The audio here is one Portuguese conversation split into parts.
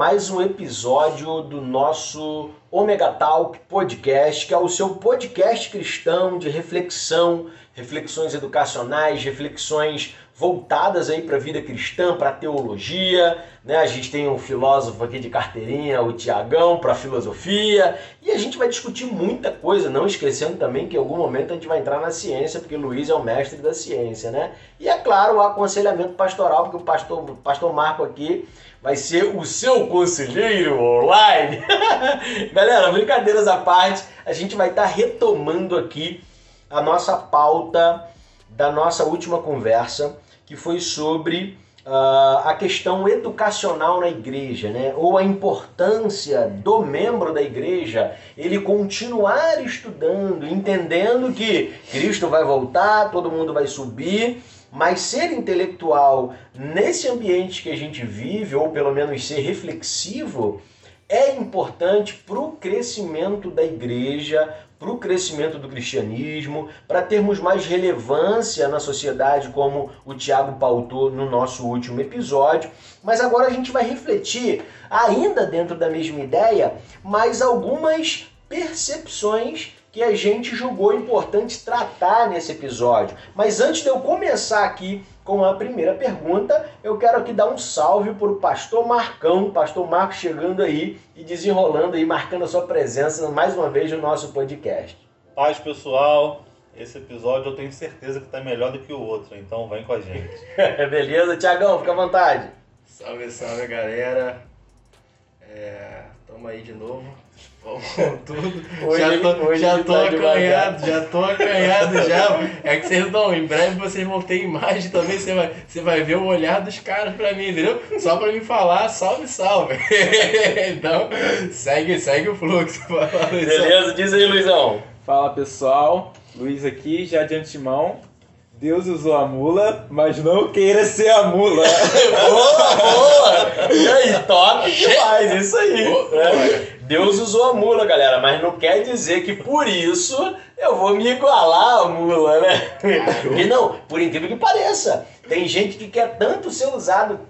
mais um episódio do nosso Omega Talk Podcast, que é o seu podcast cristão de reflexão, reflexões educacionais, reflexões voltadas aí para a vida cristã, para a teologia, né? A gente tem um filósofo aqui de carteirinha, o Tiagão, para filosofia, e a gente vai discutir muita coisa, não esquecendo também que em algum momento a gente vai entrar na ciência, porque Luiz é o mestre da ciência, né? E é claro, o aconselhamento pastoral, porque o pastor, o pastor Marco aqui vai ser o seu conselheiro online. Galera, brincadeiras à parte, a gente vai estar tá retomando aqui a nossa pauta da nossa última conversa que foi sobre uh, a questão educacional na igreja, né? ou a importância do membro da igreja ele continuar estudando, entendendo que Cristo vai voltar, todo mundo vai subir, mas ser intelectual nesse ambiente que a gente vive, ou pelo menos ser reflexivo, é importante para o crescimento da igreja, para o crescimento do cristianismo, para termos mais relevância na sociedade, como o Tiago pautou no nosso último episódio. Mas agora a gente vai refletir, ainda dentro da mesma ideia, mais algumas percepções que a gente julgou importante tratar nesse episódio. Mas antes de eu começar aqui com a primeira pergunta, eu quero aqui dar um salve para o pastor Marcão, pastor Marcos chegando aí e desenrolando aí, marcando a sua presença mais uma vez no nosso podcast. Paz pessoal, esse episódio eu tenho certeza que está melhor do que o outro, então vem com a gente. Beleza, Tiagão, fica à vontade. Salve, salve galera. É, tamo aí de novo. Vamos com tudo. Hoje, já tô, hoje já tô tá acanhado, já tô acanhado já. É que vocês vão, em breve vocês vão ter imagem também, você vai, você vai ver o olhar dos caras pra mim, entendeu? Só pra me falar, salve, salve. então, segue, segue o fluxo. Beleza, diz aí, Luizão. Fala pessoal, Luiz aqui, já de antemão. Deus usou a mula, mas não queira ser a mula. boa, boa! E aí, top demais, isso aí. Né? Deus usou a mula, galera, mas não quer dizer que por isso eu vou me igualar à mula, né? E não, por incrível que pareça, tem gente que quer tanto ser usado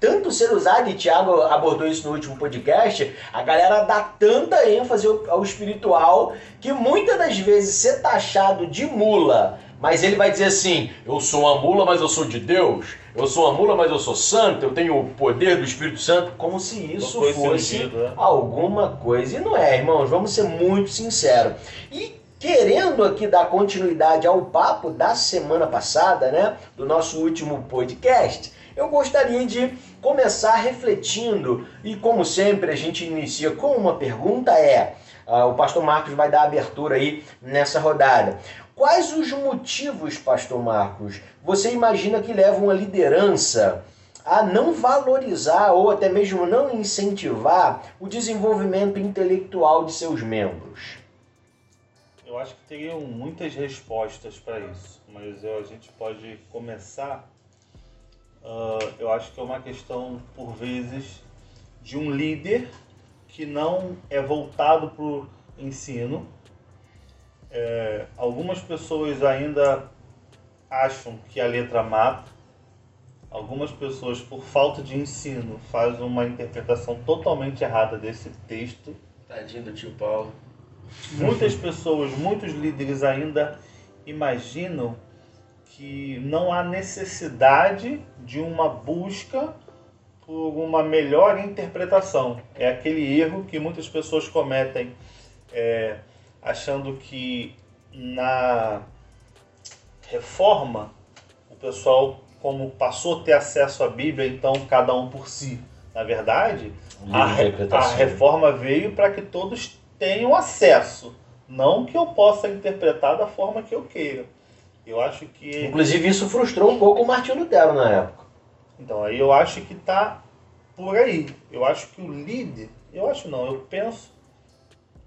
tanto ser usado, e Tiago abordou isso no último podcast, a galera dá tanta ênfase ao, ao espiritual que muitas das vezes ser taxado de mula mas ele vai dizer assim: eu sou uma mula, mas eu sou de Deus. Eu sou uma mula, mas eu sou santo. Eu tenho o poder do Espírito Santo. Como se isso fosse sentido, né? alguma coisa. E não é, irmãos. Vamos ser muito sinceros. E querendo aqui dar continuidade ao papo da semana passada, né? Do nosso último podcast, eu gostaria de começar refletindo. E como sempre, a gente inicia com uma pergunta: é. Uh, o pastor Marcos vai dar abertura aí nessa rodada. Quais os motivos, pastor Marcos, você imagina que levam a liderança a não valorizar ou até mesmo não incentivar o desenvolvimento intelectual de seus membros? Eu acho que teriam muitas respostas para isso, mas a gente pode começar. Uh, eu acho que é uma questão, por vezes, de um líder que não é voltado para o ensino, é, algumas pessoas ainda acham que a letra mata. Algumas pessoas, por falta de ensino, fazem uma interpretação totalmente errada desse texto. Tadinho do tio Paulo. Muitas pessoas, muitos líderes ainda imaginam que não há necessidade de uma busca por uma melhor interpretação. É aquele erro que muitas pessoas cometem. É, achando que na reforma o pessoal, como passou a ter acesso à Bíblia, então cada um por si. Na verdade, a, a reforma veio para que todos tenham acesso, não que eu possa interpretar da forma que eu queira. Eu acho que. Inclusive, isso frustrou um pouco o Martinho Lutero na época. Então, aí eu acho que está por aí. Eu acho que o líder, eu acho não, eu penso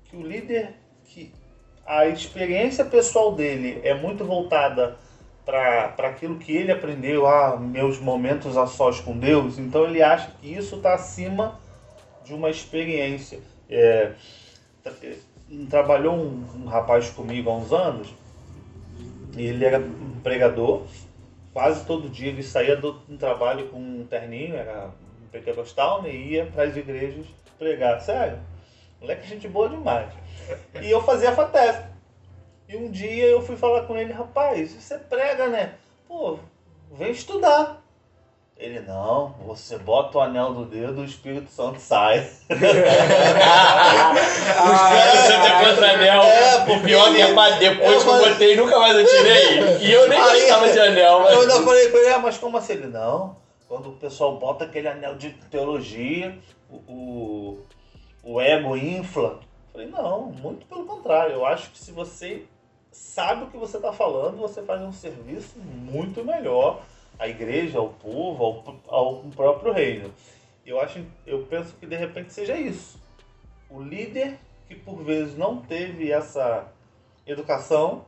que o líder que a experiência pessoal dele é muito voltada para aquilo que ele aprendeu, ah, meus momentos a sós com Deus, então ele acha que isso está acima de uma experiência. É, trabalhou um, um, rapaz comigo há uns anos, ele era um pregador, quase todo dia ele saía do, do trabalho com um terninho, era um pentecostal, né? E ia para as igrejas pregar. Sério, moleque gente boa demais. E eu fazia a FATEF. E um dia eu fui falar com ele, rapaz, você prega, né? Pô, vem estudar. Ele, não, você bota o anel no dedo, o Espírito Santo sai. Os caras você tem contra anel. É, o pior é que depois eu que eu botei, nunca mais eu tirei. E eu nem Aí- gostava de anel, mas. Eu ainda falei com ele, ah, mas como assim? Ele, não, quando o pessoal bota aquele anel de teologia, o, o, o ego infla. Falei, não, muito pelo contrário. Eu acho que se você sabe o que você está falando, você faz um serviço muito melhor à igreja, ao povo, ao, ao próprio reino. Eu acho, eu penso que de repente seja isso. O líder que por vezes não teve essa educação,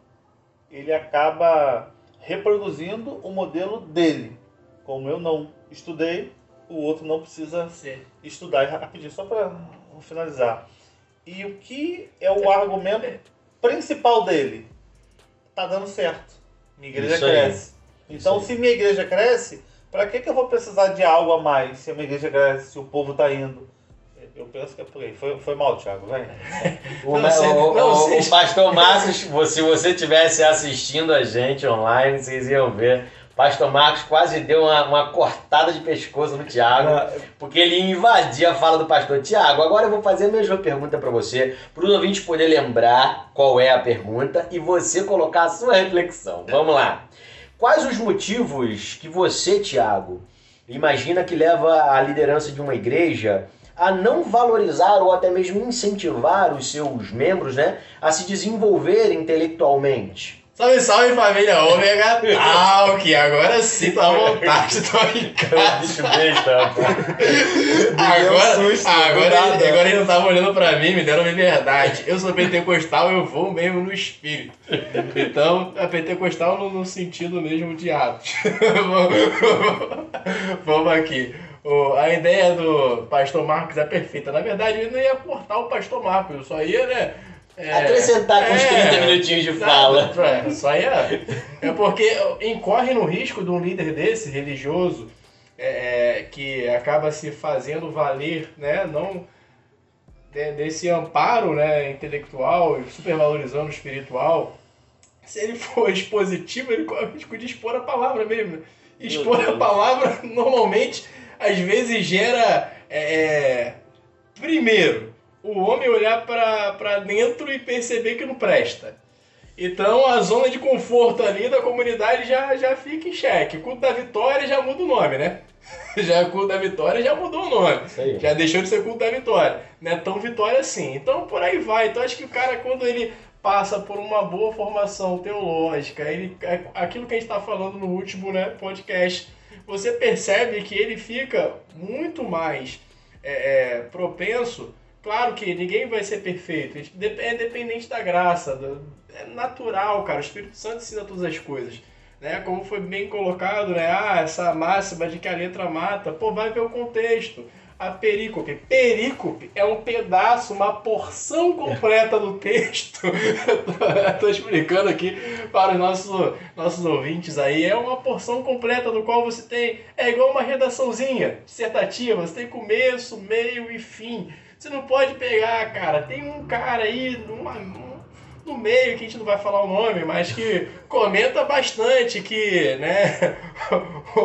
ele acaba reproduzindo o modelo dele. Como eu não estudei, o outro não precisa Sim. estudar. E rapidinho, só para finalizar. E o que é o argumento principal dele? Tá dando certo. Minha igreja Isso aí. cresce. Então, Isso se minha igreja cresce, para que, que eu vou precisar de algo a mais se a minha igreja cresce, se o povo tá indo? Eu penso que é por aí. Foi, foi mal, Thiago, vai. O, Não, você- o- não, o- o pastor Marcos, vo- se você estivesse assistindo a gente online, vocês iam ver. Pastor Marcos quase deu uma, uma cortada de pescoço no Tiago, porque ele ia invadir a fala do pastor Tiago. Agora eu vou fazer a mesma pergunta para você, para os ouvintes poder lembrar qual é a pergunta e você colocar a sua reflexão. Vamos lá. Quais os motivos que você, Tiago, imagina que leva a liderança de uma igreja a não valorizar ou até mesmo incentivar os seus membros, né, a se desenvolver intelectualmente? Salve, salve família Ômega Talk! Agora sim, tô à vontade, tô em casa. Bicho besta, rapaz. Agora, susto, agora, ele, agora ele não tava olhando pra mim, me deram liberdade. Eu sou pentecostal, eu vou mesmo no espírito. Então, é pentecostal no, no sentido mesmo de Atos. Vamos- Vamos aqui. O- a ideia do pastor Marcos é perfeita. Na verdade, ele não ia cortar o pastor Marcos, eu só ia, né? É, Acrescentar com uns é, 30 minutinhos de fala. É, só ia. É porque incorre no risco de um líder desse, religioso, é, é, que acaba se fazendo valer, né? Não de- desse amparo né, intelectual, supervalorizando o espiritual. Se ele for expositivo, ele corre o risco de expor a palavra mesmo. Expor a palavra normalmente, às vezes, gera. é, primeiro, o homem olhar para dentro e perceber que não presta. Então a zona de conforto ali da comunidade já, já fica em xeque. Culto da Vitória já muda o nome, né? Já culto da Vitória já mudou o nome. Já deixou de ser culto da vitória. Não é tão vitória assim. Então por aí vai. Então acho que o cara, quando ele passa por uma boa formação teológica, ele, é aquilo que a gente está falando no último né, podcast, você percebe que ele fica muito mais é, é, propenso. Claro que ninguém vai ser perfeito, é dependente da graça, é natural, cara. O Espírito Santo ensina todas as coisas né? Como foi bem colocado, né? Ah, essa máxima de que a letra mata. Pô, vai ver o contexto. A perícope. Perícope é um pedaço, uma porção completa do texto. Estou explicando aqui para os nossos, nossos ouvintes aí. É uma porção completa do qual você tem. É igual uma redaçãozinha dissertativa. Você tem começo, meio e fim. Você não pode pegar, cara. Tem um cara aí, numa, no meio, que a gente não vai falar o nome, mas que comenta bastante que, né,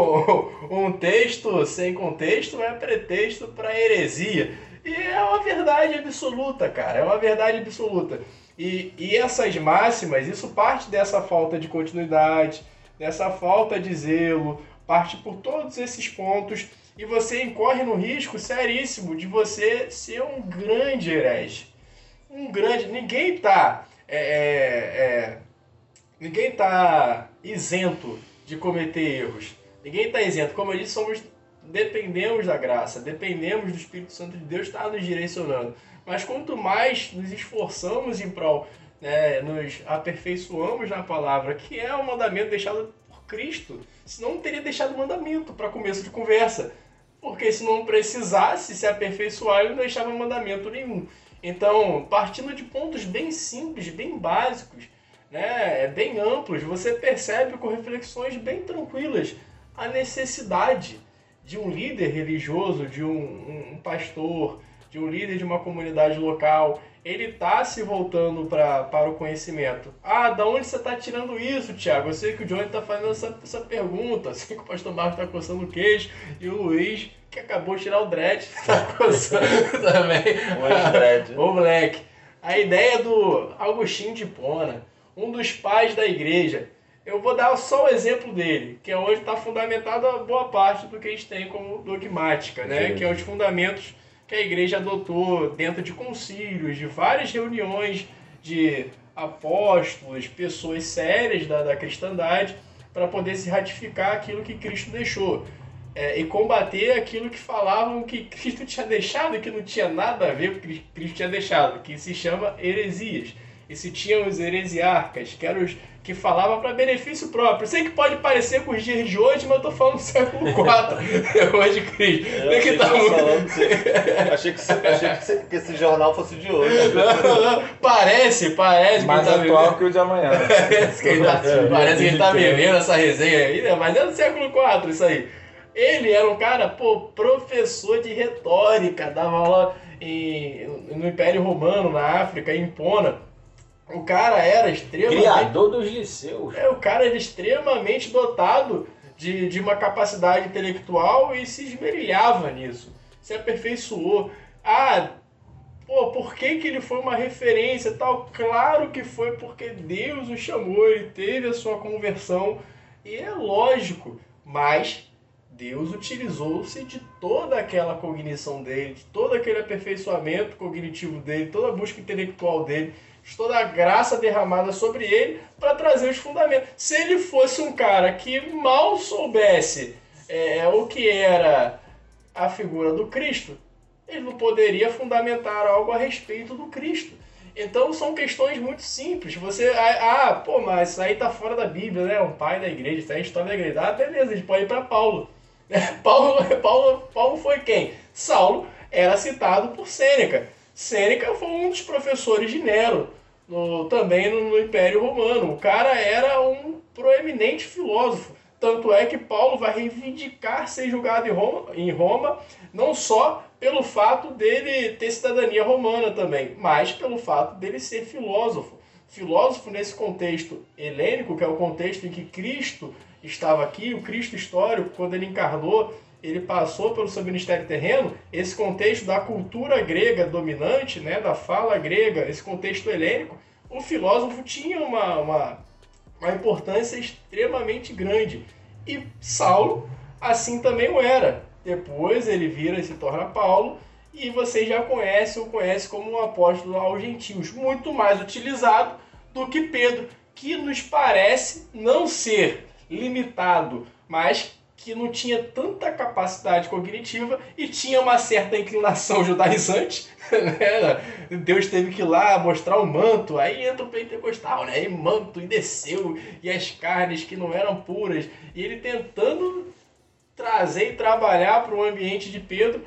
um texto sem contexto é pretexto para heresia. E é uma verdade absoluta, cara, é uma verdade absoluta. E, e essas máximas, isso parte dessa falta de continuidade, dessa falta de zelo, parte por todos esses pontos e você incorre no risco seríssimo de você ser um grande herege. Um grande. Ninguém tá. é, é, é, ninguém tá isento de cometer erros. Ninguém tá isento. Como eu disse, somos. Dependemos da graça, dependemos do Espírito Santo de Deus estar nos direcionando. Mas quanto mais nos esforçamos em prol, né, nos aperfeiçoamos na palavra, que é o mandamento deixado por Cristo, senão não teria deixado mandamento para começo de conversa. Porque se não precisasse se aperfeiçoar, ele não deixava mandamento nenhum. Então, partindo de pontos bem simples, bem básicos, né, bem amplos, você percebe com reflexões bem tranquilas a necessidade de um líder religioso, de um, um pastor, de um líder de uma comunidade local, ele está se voltando pra, para o conhecimento. Ah, da onde você está tirando isso, Tiago? Eu sei que o Johnny está fazendo essa, essa pergunta, eu sei que o pastor Marcos está coçando o queijo e o Luiz, que acabou de tirar o dread, está coçando também. O dread. o moleque. A ideia do Agostinho de Pona, um dos pais da igreja. Eu vou dar só o exemplo dele, que é onde está fundamentada a boa parte do que a gente tem como dogmática, né? Sim. Que é os fundamentos que a igreja adotou dentro de concílios, de várias reuniões de apóstolos, pessoas sérias da, da cristandade, para poder se ratificar aquilo que Cristo deixou. É, e combater aquilo que falavam que Cristo tinha deixado que não tinha nada a ver com o que Cristo tinha deixado, que se chama heresias. E se tinham os heresiarcas, que eram os que falavam para benefício próprio. Sei que pode parecer com os dias de hoje, mas eu tô falando do século IV, depois de Cristo. Eu achei que tá muito- falando achei que, você- achei que, esse jornal fosse de hoje. Não, não, parece, parece Mais que tá atual que o de amanhã. Parece que ele tá, parece que ele tá vivendo essa resenha aí, né? Mas é do século IV isso aí. Ele era um cara, pô, professor de retórica, dava aula em, no Império Romano, na África, em Pona. O cara era extremamente. Criador dos liceus. É, o cara era extremamente dotado de, de uma capacidade intelectual e se esmerilhava nisso. Se aperfeiçoou. Ah, pô, por que, que ele foi uma referência e tal? Claro que foi porque Deus o chamou, ele teve a sua conversão. E é lógico, mas Deus utilizou-se de toda aquela cognição dele, de todo aquele aperfeiçoamento cognitivo dele, toda a busca intelectual dele, de toda a graça derramada sobre ele para trazer os fundamentos. Se ele fosse um cara que mal soubesse é, o que era a figura do Cristo, ele não poderia fundamentar algo a respeito do Cristo. Então são questões muito simples. Você, ah, ah, pô, mas isso aí tá fora da Bíblia, né? Um pai da igreja, isso é história da igreja. Ah, beleza, a gente pode ir para Paulo. Paulo, Paulo. Paulo foi quem? Saulo era citado por Sêneca. Sêneca foi um dos professores de Nero, no- também no, no Império Romano. O cara era um proeminente filósofo. Tanto é que Paulo vai reivindicar ser julgado em Roma, em Roma, não só pelo fato dele ter cidadania romana também, mas pelo fato dele ser filósofo. Filósofo nesse contexto helênico, que é o contexto em que Cristo estava aqui, o Cristo histórico, quando ele encarnou, ele passou pelo seu ministério terreno, esse contexto da cultura grega dominante, né, da fala grega, esse contexto helênico, o filósofo tinha uma, uma, uma importância extremamente grande. E Saulo, assim também o era. Depois ele vira e se torna Paulo, e você já conhece o conhece como um apóstolo aos gentios, muito mais utilizado do que Pedro, que nos parece não ser limitado, mas que não tinha tanta capacidade cognitiva e tinha uma certa inclinação judaizante. né? Deus teve que ir lá mostrar o manto, aí entra o pentecostal, né? E manto, e desceu, e as carnes que não eram puras, e ele tentando trazer e trabalhar para o ambiente de Pedro,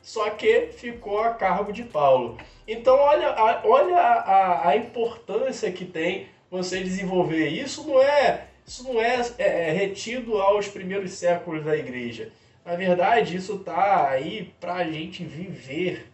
só que ficou a cargo de Paulo. Então, olha, a, olha a, a, a importância que tem você desenvolver. Isso não é, isso não é, é, é retido aos primeiros séculos da igreja. Na verdade, isso está aí para a gente viver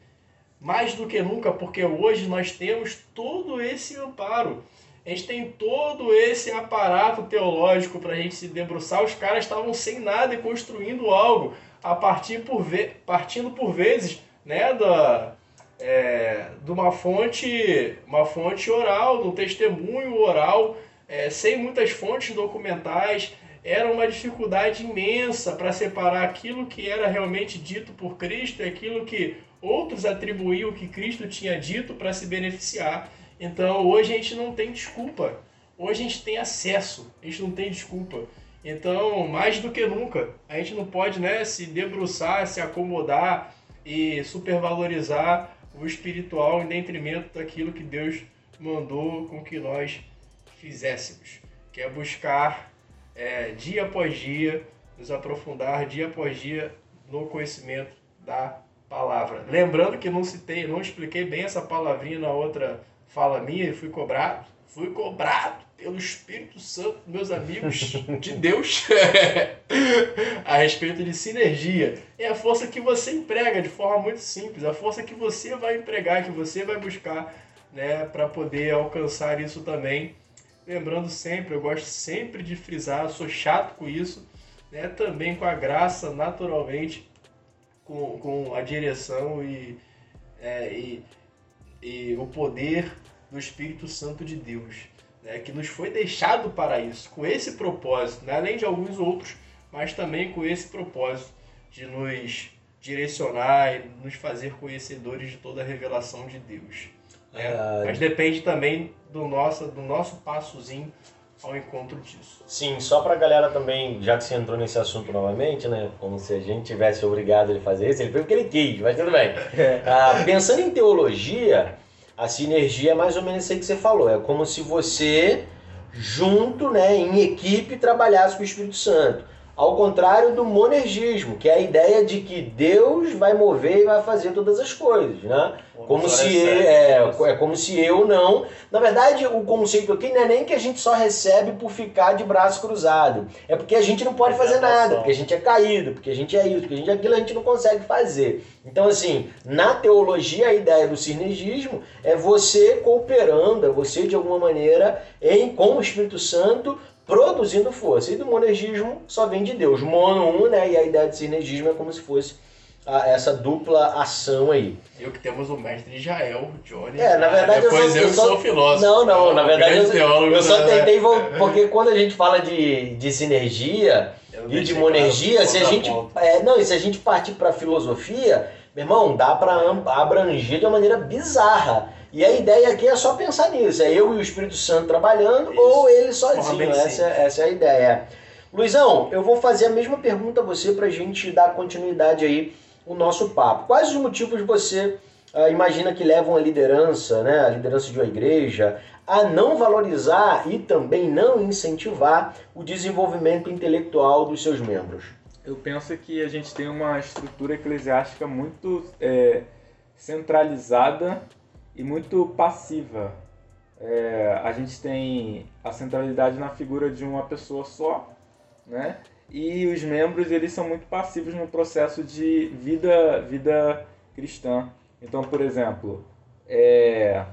mais do que nunca, porque hoje nós temos todo esse amparo. A gente tem todo esse aparato teológico para a gente se debruçar. Os caras estavam sem nada e construindo algo a partir por partindo por vezes né, da, é, de uma fonte, uma fonte oral, de um testemunho oral, é, sem muitas fontes documentais. Era uma dificuldade imensa para separar aquilo que era realmente dito por Cristo e aquilo que outros atribuíam que Cristo tinha dito para se beneficiar. Então hoje a gente não tem desculpa. Hoje a gente tem acesso, a gente não tem desculpa. Então, mais do que nunca, a gente não pode né, se debruçar, se acomodar e supervalorizar o espiritual em detrimento daquilo que Deus mandou com que nós fizéssemos, que é buscar é, dia após dia, nos aprofundar dia após dia no conhecimento da palavra. Lembrando que não citei, não expliquei bem essa palavrinha na outra fala minha e fui cobrado. Fui cobrado pelo Espírito Santo, meus amigos de Deus, a respeito de sinergia. É a força que você emprega de forma muito simples, a força que você vai empregar, que você vai buscar né, para poder alcançar isso também. Lembrando sempre, eu gosto sempre de frisar, sou chato com isso, né, também com a graça, naturalmente, com, com a direção e, é, e, e o poder do Espírito Santo de Deus né, que nos foi deixado para isso, com esse propósito, né, além de alguns outros, mas também com esse propósito de nos direcionar e nos fazer conhecedores de toda a revelação de Deus. Né? Ah, mas depende também do nosso, do nosso passozinho ao encontro disso. Sim, só para a galera também, já que você entrou nesse assunto novamente, né, como se a gente tivesse obrigado ele fazer isso, ele fez porque ele quis, mas tudo bem. ah, pensando em teologia, a sinergia é mais ou menos isso aí que você falou. É como se você, junto, né, em equipe, trabalhasse com o Espírito Santo. Ao contrário do monergismo, que é a ideia de que Deus vai mover e vai fazer todas as coisas, né? Como se é, é, como se eu não. Na verdade, o conceito aqui não é nem que a gente só recebe por ficar de braço cruzado. É porque a gente não pode fazer nada, porque a gente é caído, porque a gente é isso, porque a gente é aquilo, a gente não consegue fazer. Então, assim, na teologia, a ideia do sinergismo é você cooperando, é você de alguma maneira em com o Espírito Santo produzindo força. E do monergismo só vem de Deus. Mono um, né? E a ideia de sinergismo é como se fosse a, essa dupla ação aí. Eu que temos o mestre Israel, Johnny. É, na verdade eu, sou, eu, sou, sou filósofo. Não, não, na verdade eu, teólogo, eu só né? tentei porque quando a gente fala de, de sinergia e de monergia, se a gente é, não, e se a gente partir para filosofia, meu irmão, dá para abranger de uma maneira bizarra. E a ideia aqui é só pensar nisso. É eu e o Espírito Santo trabalhando Isso. ou ele sozinho. Essa, essa é a ideia. Luizão, eu vou fazer a mesma pergunta a você para a gente dar continuidade aí o nosso papo. Quais os motivos você uh, imagina que levam a liderança, né, a liderança de uma igreja, a não valorizar e também não incentivar o desenvolvimento intelectual dos seus membros? Eu penso que a gente tem uma estrutura eclesiástica muito é, centralizada e muito passiva. É, a gente tem a centralidade na figura de uma pessoa só, né? E os membros eles são muito passivos no processo de vida vida cristã. Então, por exemplo, é,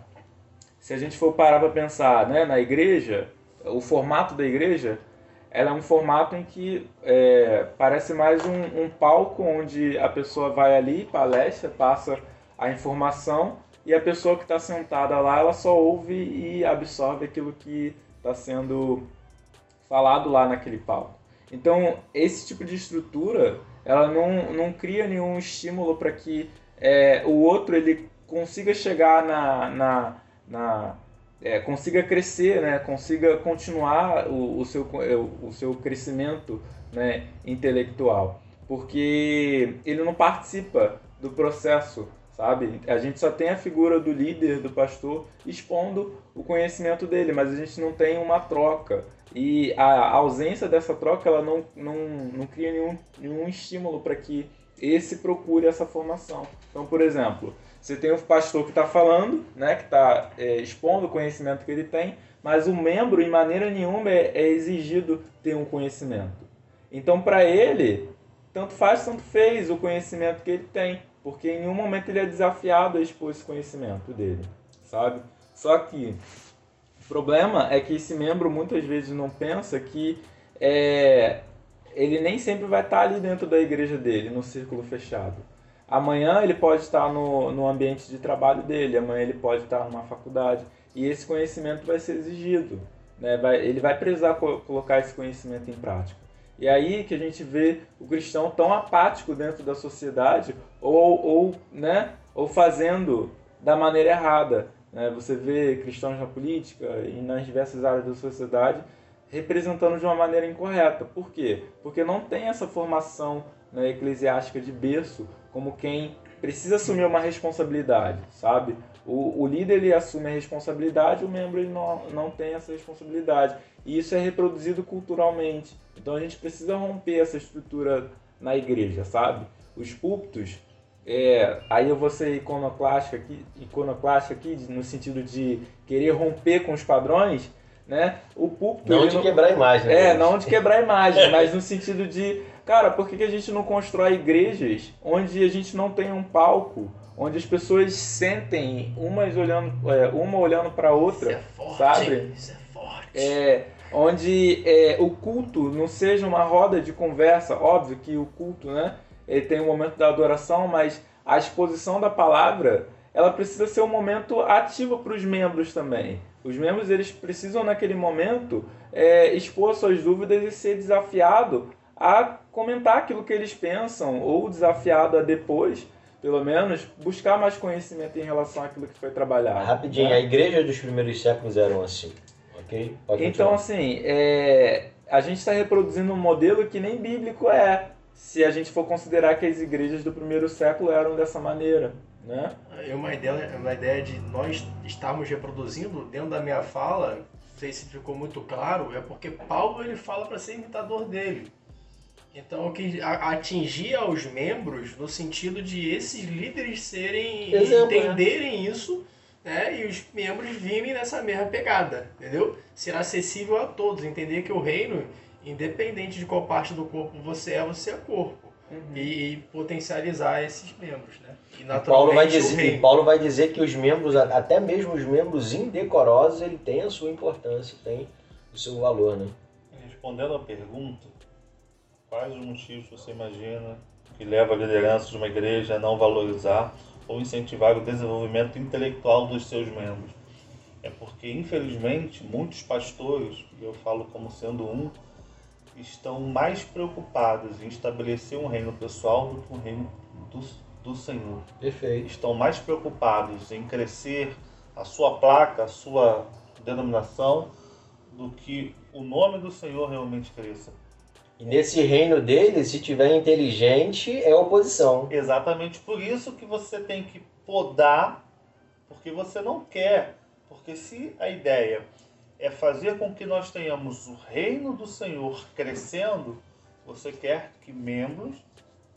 se a gente for parar para pensar, né, na igreja, o formato da igreja, ela é um formato em que é, parece mais um, um palco onde a pessoa vai ali, palestra, passa a informação e a pessoa que está sentada lá, ela só ouve e absorve aquilo que está sendo falado lá naquele palco. Então, esse tipo de estrutura, ela não, não cria nenhum estímulo para que é, o outro ele consiga chegar na, na, na é, consiga crescer, né? consiga continuar o, o, seu, o seu crescimento né? intelectual, porque ele não participa do processo sabe? A gente só tem a figura do líder, do pastor, expondo o conhecimento dele, mas a gente não tem uma troca. E a ausência dessa troca, ela não, não, não cria nenhum, nenhum estímulo para que esse procure essa formação. Então, por exemplo, você tem o pastor que está falando, né, que está é, expondo o conhecimento que ele tem, mas o membro, em maneira nenhuma, é, é exigido ter um conhecimento. Então, para ele, tanto faz, tanto fez o conhecimento que ele tem porque em nenhum momento ele é desafiado a expor esse conhecimento dele, sabe? Só que o problema é que esse membro muitas vezes não pensa que é, ele nem sempre vai estar ali dentro da igreja dele, no círculo fechado. Amanhã ele pode estar no, no ambiente de trabalho dele, amanhã ele pode estar numa faculdade, e esse conhecimento vai ser exigido. Né? Vai, ele vai precisar co colocar esse conhecimento em prática. E aí que a gente vê o cristão tão apático dentro da sociedade ou, ou, né, ou fazendo da maneira errada. Né? Você vê cristãos na política e nas diversas áreas da sociedade representando de uma maneira incorreta. Por quê? Porque não tem essa formação né, eclesiástica de berço como quem precisa assumir uma responsabilidade, sabe? O, o líder ele assume a responsabilidade, o membro ele não, não tem essa responsabilidade. E isso é reproduzido culturalmente. Então a gente precisa romper essa estrutura na igreja, sabe? Os púlpitos, é, aí eu vou ser iconoclástico aqui, iconoclástico aqui, no sentido de querer romper com os padrões, né? O púlpito. Não de não... quebrar a imagem. Né? É, não de quebrar a imagem, mas no sentido de, cara, por que, que a gente não constrói igrejas onde a gente não tem um palco? Onde as pessoas sentem umas olhando, é, uma olhando para outra, isso é forte, sabe? Isso é forte. É, onde é, o culto não seja uma roda de conversa. Óbvio que o culto, né? Ele tem o um momento da adoração, mas a exposição da palavra ela precisa ser um momento ativo para os membros também. Os membros eles precisam naquele momento é, expor suas dúvidas e ser desafiado a comentar aquilo que eles pensam ou desafiado a depois, pelo menos, buscar mais conhecimento em relação àquilo que foi trabalhado. Rapidinho, né? a igreja dos primeiros séculos eram assim, ok? Pode então, assim, é, a gente está reproduzindo um modelo que nem bíblico é, se a gente for considerar que as igrejas do primeiro século eram dessa maneira. Né? É uma ideia, uma ideia de nós estarmos reproduzindo dentro da minha fala, não sei se ficou muito claro, é porque Paulo ele fala para ser imitador dele. Então, que atingir aos membros no sentido de esses líderes serem Exemplo, né? entenderem né? isso, né? E os membros virem nessa mesma pegada, entendeu? Ser acessível a todos, entender que o reino, independente de qual parte do corpo você é, você é corpo. Uhum. E, e potencializar esses membros, né? E, Paulo vai dizer, Paulo vai dizer que os membros, até mesmo os membros indecorosos, ele tem a sua importância, tem o seu valor, né? Respondendo à pergunta, quais os motivos você imagina que leva a liderança de uma igreja a não valorizar ou incentivar o desenvolvimento intelectual dos seus membros? É porque, infelizmente, muitos pastores, e eu falo como sendo um, estão mais preocupados em estabelecer um reino pessoal do que um reino dos do Senhor. Perfeito. Estão mais preocupados em crescer a sua placa, a sua denominação, do que o nome do Senhor realmente cresça. E nesse reino dele, se tiver inteligente, é oposição. Exatamente por isso que você tem que podar, porque você não quer. Porque se a ideia é fazer com que nós tenhamos o reino do Senhor crescendo, você quer que membros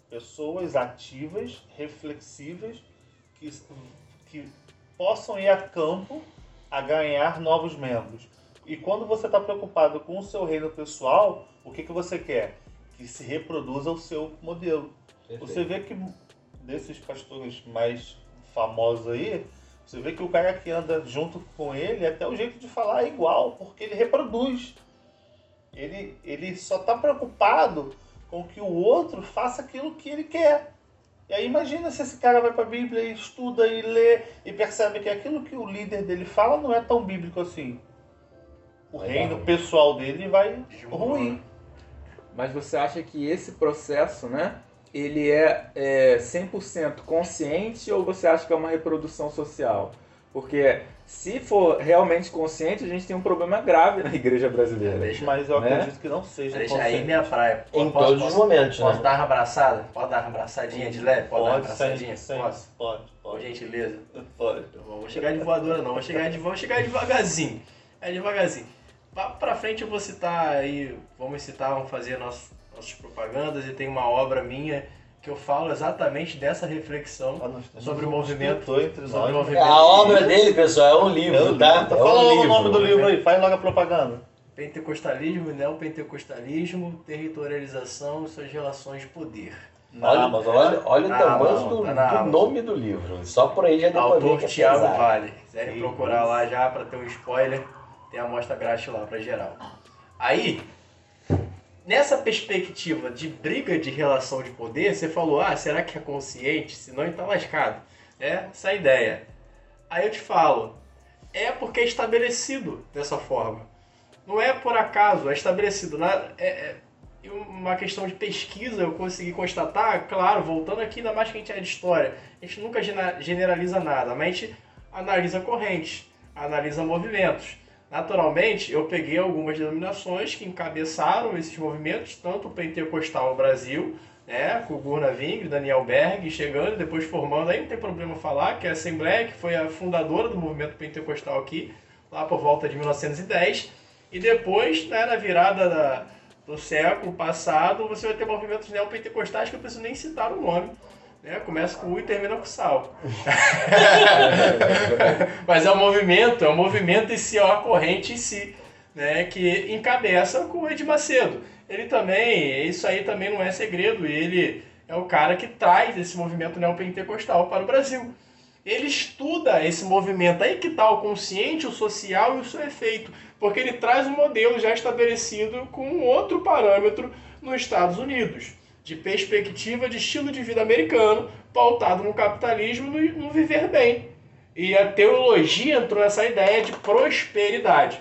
pessoas ativas, reflexivas, que, que possam ir a campo a ganhar novos membros. E quando você está preocupado com o seu reino pessoal, o que, que você quer? Que se reproduza o seu modelo. Perfeito. Você vê que desses pastores mais famosos aí, você vê que o cara que anda junto com ele, até o jeito de falar é igual, porque ele reproduz. Ele, ele só está preocupado com que o outro faça aquilo que ele quer. E aí imagina se esse cara vai para a Bíblia e estuda e lê e percebe que aquilo que o líder dele fala não é tão bíblico assim. O reino pessoal dele vai ruir. Mas você acha que esse processo, né, ele é, é 100% consciente ou você acha que é uma reprodução social? Porque se for realmente consciente, a gente tem um problema grave na igreja brasileira. Deixa, mas eu né? acredito que não seja Deixa consciente. aí minha praia. Em posso, todos os momentos, Posso né? dar uma abraçada? Pode dar uma abraçadinha de leve? Pode, pode dar uma abraçadinha? Sim, Posso? Pode, pode. Por gentileza? Pode. Eu vou chegar de voadora não, vou chegar, de, vou chegar devagarzinho. É devagarzinho. Pra frente eu vou citar aí, vamos citar, vamos fazer nossas nossas propagandas e tem uma obra minha que eu falo exatamente dessa reflexão ah, sobre o movimento. Nós. Sobre o movimento. A obra dele, pessoal, é um livro, tá? É um Fala logo o nome do livro aí, faz logo a propaganda. Pentecostalismo, neopentecostalismo, territorialização e suas relações de poder. olha, mas olha, olha o tamanho do, tá do nome do livro. Só por aí já deu Autor pra ver que é Thiago Vale. Quiserem procurar lá já para ter um spoiler, tem a amostra grátis lá para geral. Aí, nessa perspectiva de briga de relação de poder, você falou, ah, será que é consciente? Senão ele tá lascado. É essa é a ideia. Aí eu te falo, é porque é estabelecido dessa forma. Não é por acaso, é estabelecido. Na, é, é uma questão de pesquisa, eu consegui constatar, claro, voltando aqui, ainda mais que a gente é de história, a gente nunca generaliza nada, mas a gente analisa correntes, analisa movimentos. Naturalmente, eu peguei algumas denominações que encabeçaram esses movimentos, tanto o Pentecostal Brasil, né, com o Gurna Ving, Daniel Berg, chegando depois formando, aí não tem problema falar, que é a Assembleia, que foi a fundadora do movimento pentecostal aqui, lá por volta de 1910, e depois, né, na virada da, do século passado, você vai ter movimentos neopentecostais que eu preciso nem citar o nome, né? Começa com U e termina com sal. Mas é um movimento, é um movimento em si, é uma corrente em si. né, que encabeça com o Ed Macedo. Ele também, isso aí também não é segredo, ele é o cara que traz esse movimento neopentecostal para o Brasil. Ele estuda esse movimento, aí que está o consciente, o social e o seu efeito, porque ele traz um modelo já estabelecido com outro parâmetro nos Estados Unidos, de perspectiva de estilo de vida americano, pautado no capitalismo e no, viver bem. E a teologia entrou nessa ideia de prosperidade.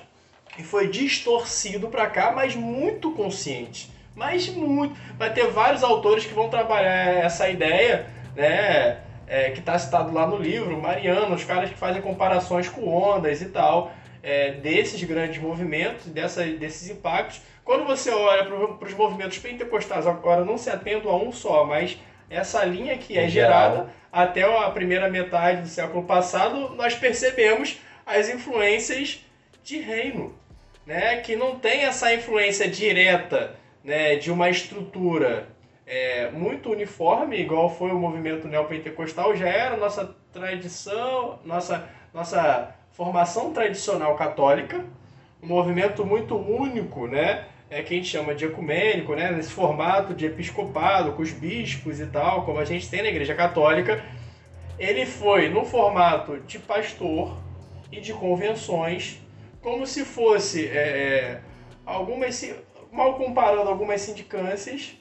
E foi distorcido para cá, mas muito consciente. Mas muito. Vai ter vários autores que vão trabalhar essa ideia, né? É, que está citado lá no livro, Mariano, os caras que fazem comparações com ondas e tal, é, desses grandes movimentos, dessa, desses impactos. Quando você olha para os movimentos pentecostais, agora não se atendo a um só, mas essa linha que é gerada até a primeira metade do século passado, nós percebemos as influências de reino, né? que não tem essa influência direta né, de uma estrutura é, muito uniforme, igual foi o movimento neopentecostal, já era nossa tradição, nossa, nossa formação tradicional católica, um movimento muito único, né? é, que a gente chama de ecumênico, né, nesse formato de episcopado, com os bispos e tal, como a gente tem na Igreja Católica, ele foi no formato de pastor e de convenções, como se fosse é, é algumas, mal comparando algumas sindicâncias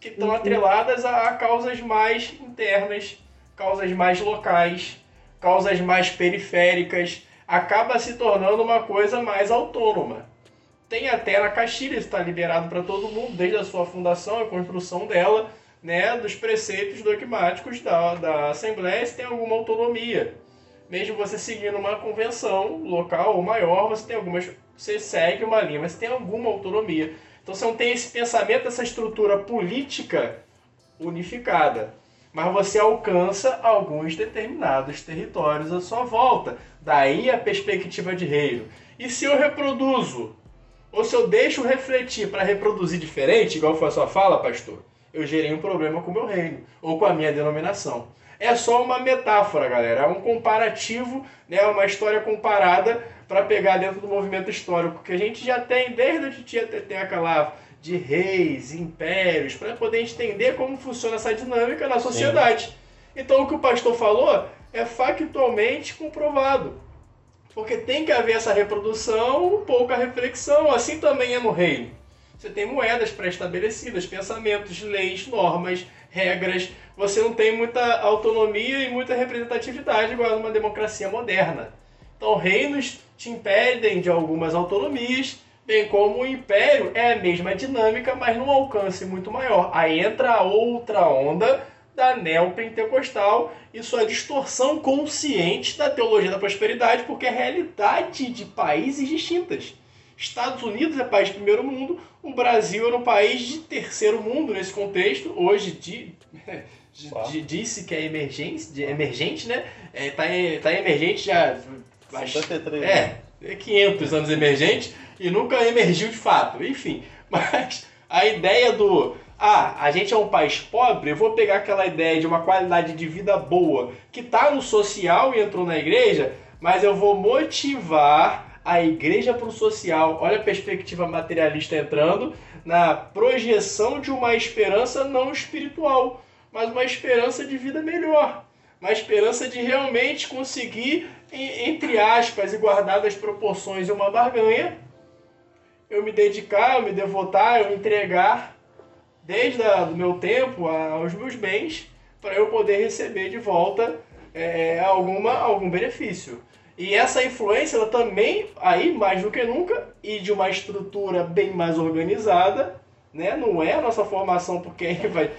que estão uhum. atreladas a, a causas mais internas, causas mais locais, causas mais periféricas, acaba se tornando uma coisa mais autônoma. Tem até na Castilha, está liberado para todo mundo, desde a sua fundação, a construção dela, né, dos preceitos dogmáticos da, da Assembleia, se tem alguma autonomia. Mesmo você seguindo uma convenção local ou maior, você tem algumas. Você segue uma linha, mas tem alguma autonomia. Então você não tem esse pensamento, essa estrutura política unificada. Mas você alcança alguns determinados territórios à sua volta. Daí a perspectiva de reino. E se eu reproduzo ou se eu deixo refletir para reproduzir diferente, igual foi a sua fala, pastor, eu gerei um problema com o meu reino ou com a minha denominação. É só uma metáfora, galera. É um comparativo, né, uma história comparada para pegar dentro do movimento histórico que a gente já tem desde a Titia Teteca lá, de reis, impérios, para poder entender como funciona essa dinâmica na sociedade. Sim. Então o que o pastor falou é factualmente comprovado. Porque tem que haver essa reprodução, pouca reflexão. Assim também é no reino. Você tem moedas pré-estabelecidas, pensamentos, leis, normas, regras. Você não tem muita autonomia e muita representatividade igual numa democracia moderna. Então, reinos te impedem de algumas autonomias, bem como o império é a mesma dinâmica, mas num alcance muito maior. Aí entra a outra onda da neopentecostal e sua distorção consciente da teologia da prosperidade, porque é realidade de países distintas. Estados Unidos é país de primeiro mundo, o Brasil era um país de terceiro mundo nesse contexto. Hoje de, de, disse que é emergente, de, emergente né? Está é, tá emergente já. 53, é, é 500 anos emergente e nunca emergiu de fato. Enfim, mas a ideia do ah, a gente é um país pobre, eu vou pegar aquela ideia de uma qualidade de vida boa que está no social e entrou na igreja, mas eu vou motivar a igreja para o social. Olha a perspectiva materialista entrando na projeção de uma esperança não espiritual, mas uma esperança de vida melhor. Uma esperança de realmente conseguir, entre aspas, e guardadas as proporções uma barganha, eu me dedicar, eu me devotar, eu entregar desde o meu tempo aos meus bens para eu poder receber de volta é, alguma, algum benefício. E essa influência, ela também, aí mais do que nunca, e de uma estrutura bem mais organizada, né? não é a nossa formação, porque aí vai,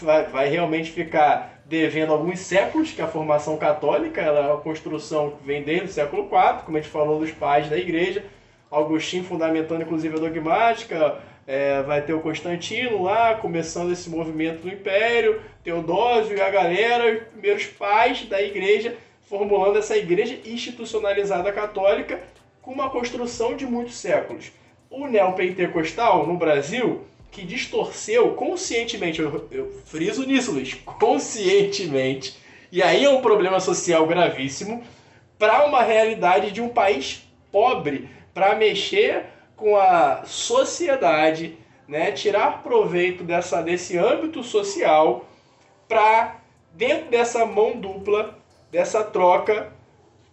vai, vai realmente ficar devendo alguns séculos, que a formação católica ela é uma construção que vem desde o século IV, como a gente falou dos pais da igreja, Agostinho fundamentando inclusive a dogmática, é, vai ter o Constantino lá, começando esse movimento do Império, Teodósio e a galera, os primeiros pais da igreja, formulando essa igreja institucionalizada católica com uma construção de muitos séculos. O neopentecostal no Brasil, que distorceu conscientemente, eu, eu friso nisso, Luiz, conscientemente, e aí é um problema social gravíssimo, para uma realidade de um país pobre, para mexer com a sociedade, né, tirar proveito dessa, desse âmbito social para, dentro dessa mão dupla, dessa troca,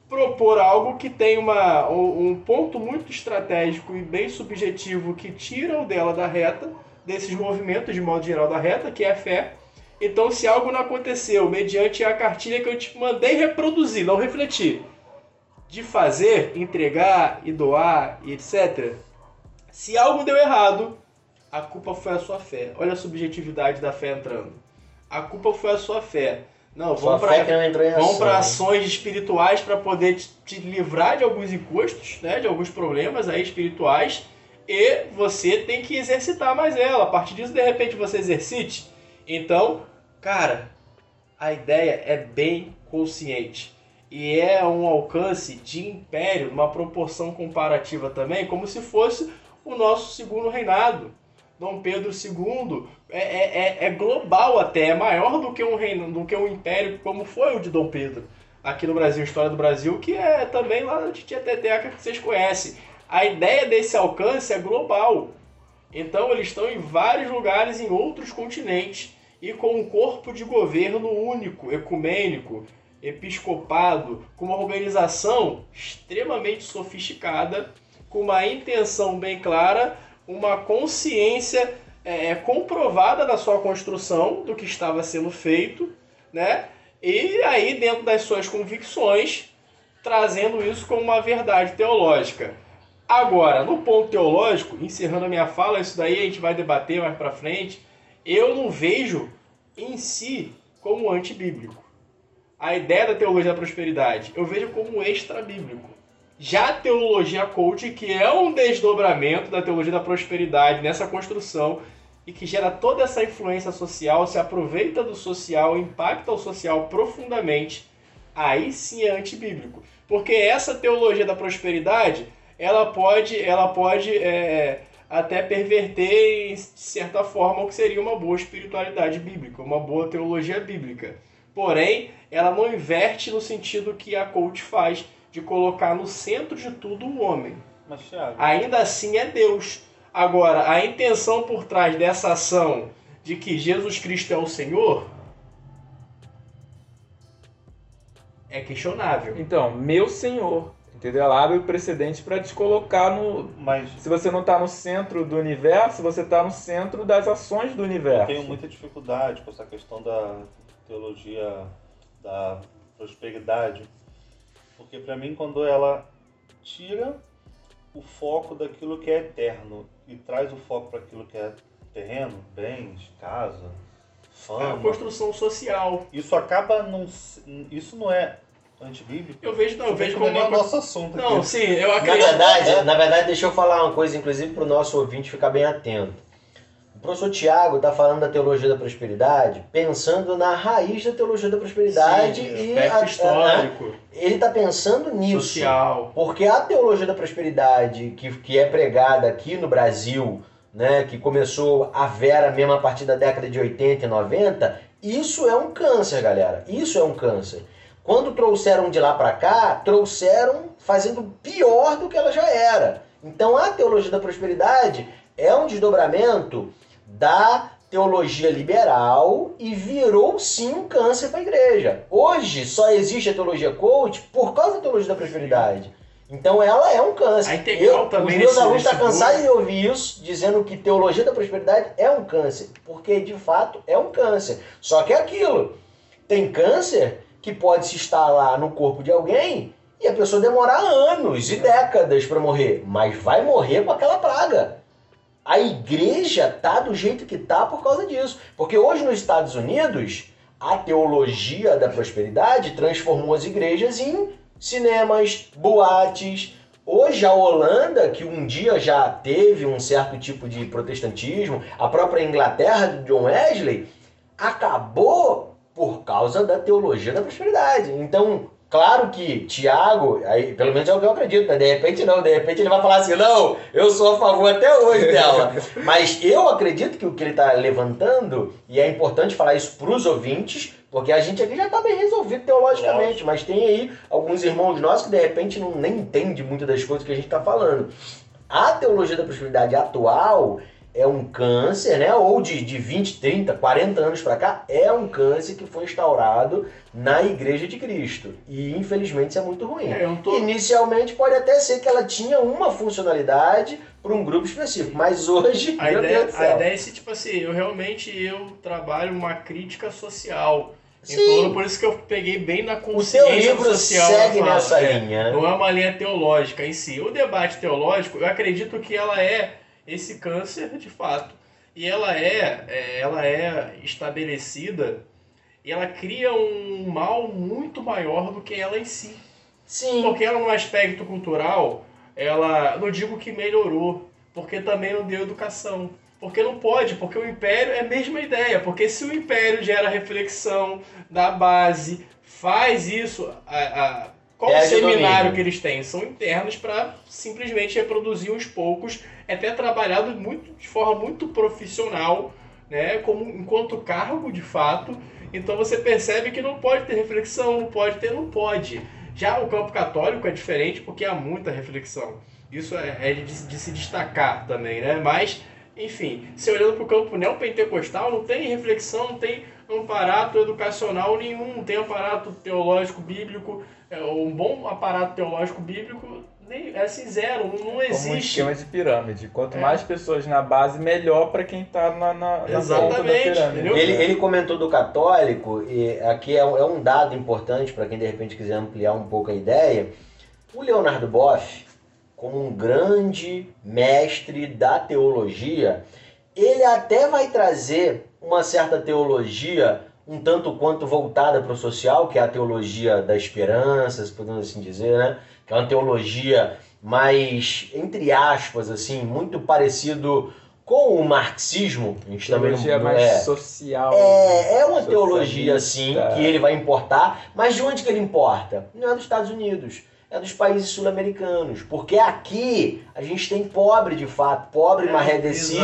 propor algo que tem uma, um ponto muito estratégico e bem subjetivo que tira o dela da reta, desses movimentos de modo geral da reta, que é a fé. Então, se algo não aconteceu mediante a cartilha que eu te mandei reproduzir, não refletir, de fazer, entregar e doar e etc., se algo deu errado, a culpa foi a sua fé. Olha a subjetividade da fé entrando. A culpa foi a sua fé. Não, vamos para para ações espirituais para poder te, te, livrar de alguns encostos, né, de alguns problemas aí espirituais, e você tem que exercitar mais ela. A partir disso, de repente, você exercite. Então, cara, a ideia é bem consciente. E é um alcance de império, uma proporção comparativa também, como se fosse o nosso segundo reinado. Dom Pedro II é, é, é, é, global até, é maior do que um reino, do que um império como foi o de Dom Pedro aqui no Brasil, história do Brasil, que é também lá de Tieteteca que vocês conhecem. A ideia desse alcance é global. Então eles estão em vários lugares em outros continentes e com um corpo de governo único, ecumênico, episcopado, com uma organização extremamente sofisticada, com uma intenção bem clara uma consciência é, comprovada da sua construção do que estava sendo feito, né? E aí, dentro das suas convicções, trazendo isso como uma verdade teológica. Agora, no ponto teológico, encerrando a minha fala, isso daí a gente vai debater mais para frente. Eu não vejo em si como antibíblico. A ideia da teologia da prosperidade, eu vejo como extra-bíblico. Já a teologia coach, que é um desdobramento da teologia da prosperidade nessa construção e que gera toda essa influência social, se aproveita do social, impacta o social profundamente, aí sim é antibíblico. Porque essa teologia da prosperidade, ela pode, ela pode é, até perverter, de certa forma, o que seria uma boa espiritualidade bíblica, uma boa teologia bíblica. Porém, ela não inverte no sentido que a coach faz, de colocar no centro de tudo o homem. Mas, Thiago... Ainda assim é Deus. Agora, a intenção por trás dessa ação de que Jesus Cristo é o Senhor é questionável. Então, meu Senhor. Entendeu? Ela abre o precedente para te colocar no. Mas se você não está no centro do universo, você está no centro das ações do universo. Eu tenho muita dificuldade com essa questão da teologia da prosperidade, porque para mim quando ela tira o foco daquilo que é eterno e traz o foco para aquilo que é terreno, bens, casa, fama, é a construção social. Isso acaba não isso não é antibíblico? Eu vejo, não, eu vejo como é uma... nosso assunto. Não, aqui. sim, eu acredito. Na verdade, na verdade, deixa eu falar uma coisa, inclusive, para o nosso ouvinte ficar bem atento. O professor Tiago está falando da teologia da prosperidade, pensando na raiz da teologia da prosperidade Sim, e a, histórico. A, ele está pensando nisso. Social. Porque a teologia da prosperidade que, que é pregada aqui no Brasil, né, que começou a vera mesmo a partir da década de 80 e 90, isso é um câncer, galera. Isso é um câncer. Quando trouxeram de lá para cá, trouxeram fazendo pior do que ela já era. Então a teologia da prosperidade é um desdobramento da teologia liberal e virou sim um câncer para a igreja. Hoje só existe a teologia coach por causa da teologia da prosperidade. Então ela é um câncer. A integral Eu, também os meus alunos estão tá cansados de ouvir isso, dizendo que teologia da prosperidade é um câncer, porque de fato é um câncer. Só que é aquilo. Tem câncer que pode se instalar no corpo de alguém e a pessoa demorar anos e décadas para morrer, mas vai morrer com aquela praga. A igreja tá do jeito que tá por causa disso. Porque hoje nos Estados Unidos, a teologia da prosperidade transformou as igrejas em cinemas, boates. Hoje a Holanda, que um dia já teve um certo tipo de protestantismo, a própria Inglaterra de John Wesley, acabou por causa da teologia da prosperidade. Então, Claro que Tiago, aí, pelo menos é o que eu acredito, né? De repente não, de repente ele vai falar assim, não, eu sou a favor até hoje dela. Mas eu acredito que o que ele está levantando, e é importante falar isso para os ouvintes, porque a gente aqui já está bem resolvido teologicamente, mas tem aí alguns irmãos nossos que de repente não nem entendem muito das coisas que a gente está falando. A teologia da prosperidade atual é um câncer, né? Ou de, de 20, 30, 40 anos para cá, é um câncer que foi instaurado na Igreja de Cristo. E infelizmente isso é muito ruim. É, tô... Inicialmente pode até ser que ela tinha uma funcionalidade para um grupo específico, mas hoje, a ideia, a ideia é se tipo assim, eu realmente eu trabalho uma crítica social. Sim. Então, por isso que eu peguei bem na consciência o seu livro social. segue nessa é, linha. Não é uma linha teológica em si. O debate teológico, eu acredito que ela é esse câncer de fato. E ela é, é, ela é estabelecida e ela cria um mal muito maior do que ela em si. Sim. Porque ela, no aspecto cultural, ela, não digo que melhorou, porque também não deu educação. Porque não pode, porque o império é a mesma ideia. Porque se o império gera reflexão da base, faz isso, a, a qual é o seminário que eles têm? São internos para simplesmente reproduzir uns poucos, é até trabalhado muito, de forma muito profissional, né, como enquanto cargo de fato. Então você percebe que não pode ter reflexão, não pode ter, não pode. Já o campo católico é diferente porque há muita reflexão. Isso é, é de, de, se destacar também, né? Mas, enfim, se olhando para o campo neopentecostal, não tem reflexão, não tem aparato educacional nenhum, não tem aparato teológico bíblico é, um bom aparato teológico bíblico nem, é assim, zero, não existe. Como um esquema de pirâmide. Quanto é. mais pessoas na base, melhor para quem está na, na, na ponta da pirâmide. Ele, ele comentou do católico, e aqui é, é um dado importante para quem de repente quiser ampliar um pouco a ideia. O Leonardo Boff, como um grande mestre da teologia, ele até vai trazer uma certa teologia um tanto quanto voltada para o social, que é a teologia da esperança, se podemos assim dizer, né? Que é uma teologia mais, entre aspas, assim, muito parecido com o marxismo. A gente teologia também, mais é, social. É, é uma teologia, assim, que ele vai importar, mas de onde que ele importa? Não é dos Estados Unidos é dos países sul-americanos. Porque aqui a gente tem pobre de fato, pobre é, marredeci,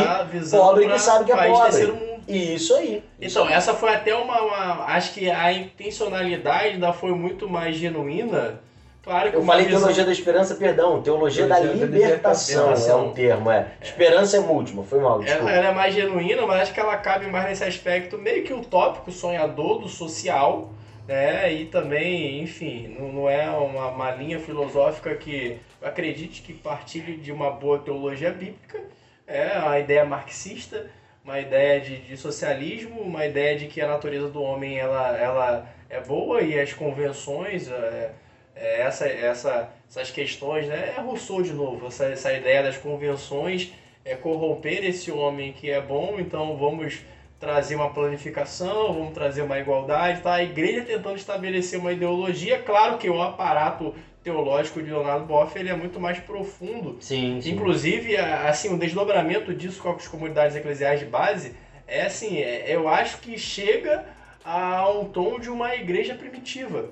pobre que sabe que é pobre. Isso aí. Então, essa foi até uma, uma, Acho que a intencionalidade ainda foi muito mais genuína. Claro que Eu falei visão... teologia da esperança, perdão, teologia, teologia da, libertação, libertação, é um termo, é. Esperança é múltipla, foi mal, ela, ela, é mais genuína, mas acho que ela cabe mais nesse aspecto meio que utópico, sonhador, do social, né? E também, enfim, não, não é uma, uma linha filosófica que acredite que partilhe de uma boa teologia bíblica, é a ideia marxista, uma ideia de, de socialismo, uma ideia de que a natureza do homem ela, ela é boa e as convenções, é, é essa, essa, essas questões, né? é Rousseau de novo, essa, essa ideia das convenções é corromper esse homem que é bom, então vamos trazer uma planificação, vamos trazer uma igualdade, tá? A igreja tentando estabelecer uma ideologia, claro que o aparato teológico de Leonardo Boff ele é muito mais profundo. Sim, sim. Inclusive, assim, o desdobramento disso com as comunidades eclesiais de base é assim, é, eu acho que chega a um tom de uma igreja primitiva.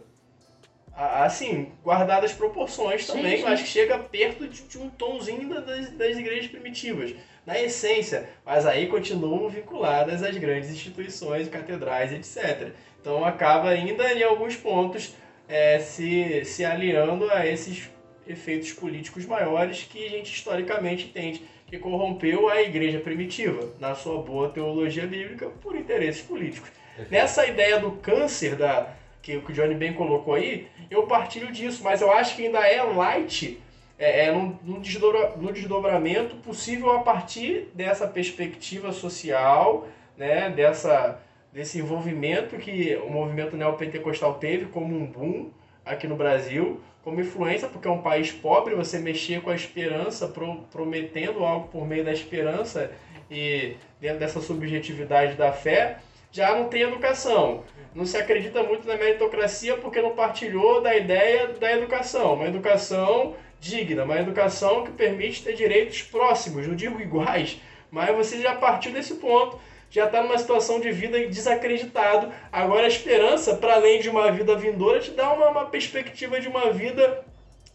Assim, guardadas proporções também, sim, sim. mas que chega perto de, de um tomzinho das, das igrejas primitivas na essência, mas aí continuam vinculadas às grandes instituições, catedrais, etc. Então acaba ainda em alguns pontos é, se, se aliando a esses efeitos políticos maiores que a gente historicamente entende que corrompeu a igreja primitiva na sua boa teologia bíblica por interesses políticos. Nessa ideia do câncer da que o Johnny bem colocou aí, eu partilho disso, mas eu acho que ainda é light é, é no, no, desdobra, no desdobramento possível a partir dessa perspectiva social, né, dessa desse envolvimento que o movimento neopentecostal teve como um boom aqui no Brasil, como influência, porque é um país pobre, você mexer com a esperança, pro, prometendo algo por meio da esperança e dentro dessa subjetividade da fé, já não tem educação. Não se acredita muito na meritocracia porque não partilhou da ideia da educação. Uma educação digna, uma educação que permite ter direitos próximos, não digo iguais, mas você já partiu desse ponto já está numa situação de vida desacreditado. Agora a esperança, para além de uma vida vindoura, te dá uma, uma perspectiva de uma vida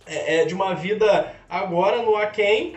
é, é, de uma vida agora no aquém,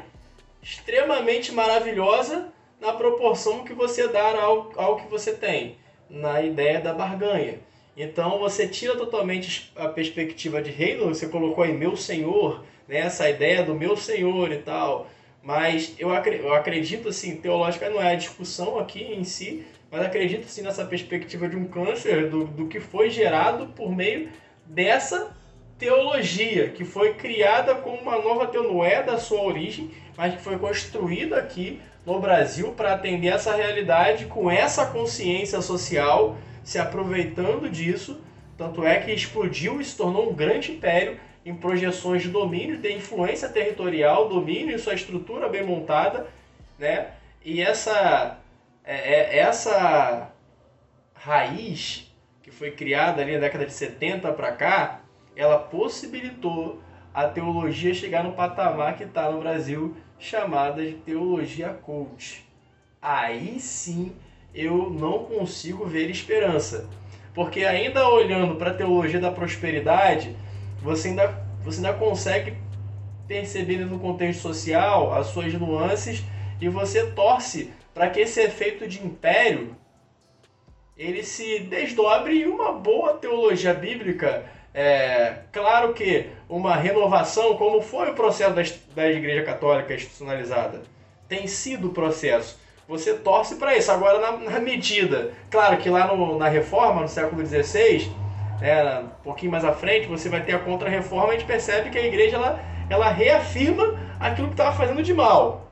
extremamente maravilhosa na proporção que você dá ao, ao que você tem, na ideia da barganha. Então você tira totalmente a perspectiva de reino, você colocou aí meu senhor, né, essa ideia do meu senhor e tal Mas eu, eu acredito, assim, teológica não é a discussão aqui em si, mas acredito sim nessa perspectiva de um câncer, do, do que foi gerado por meio dessa teologia, que foi criada como uma nova teologia, não é da sua origem, mas que foi construída aqui no Brasil para atender essa realidade com essa consciência social, se aproveitando disso. Tanto é que explodiu e se tornou um grande império em projeções de domínio, de influência territorial, domínio e sua estrutura bem montada, né? E essa, é, é, essa raiz que foi criada ali na década de 70 para cá, ela possibilitou a teologia chegar no patamar que está no Brasil, chamada de teologia coach. Aí sim eu não consigo ver esperança. Porque ainda olhando para a teologia da prosperidade, você ainda, você ainda consegue perceber no contexto social as suas nuances e você torce para que esse efeito de império ele se desdobre em uma boa teologia bíblica. É, claro que uma renovação, como foi o processo da, da Igreja Católica institucionalizada, tem sido o processo. Você torce para isso. Agora, na, na, medida, claro que lá no, na Reforma, no século XVI, né, um pouquinho mais à frente, você vai ter a Contra-Reforma, a gente percebe que a igreja ela, ela reafirma aquilo que estava fazendo de mal.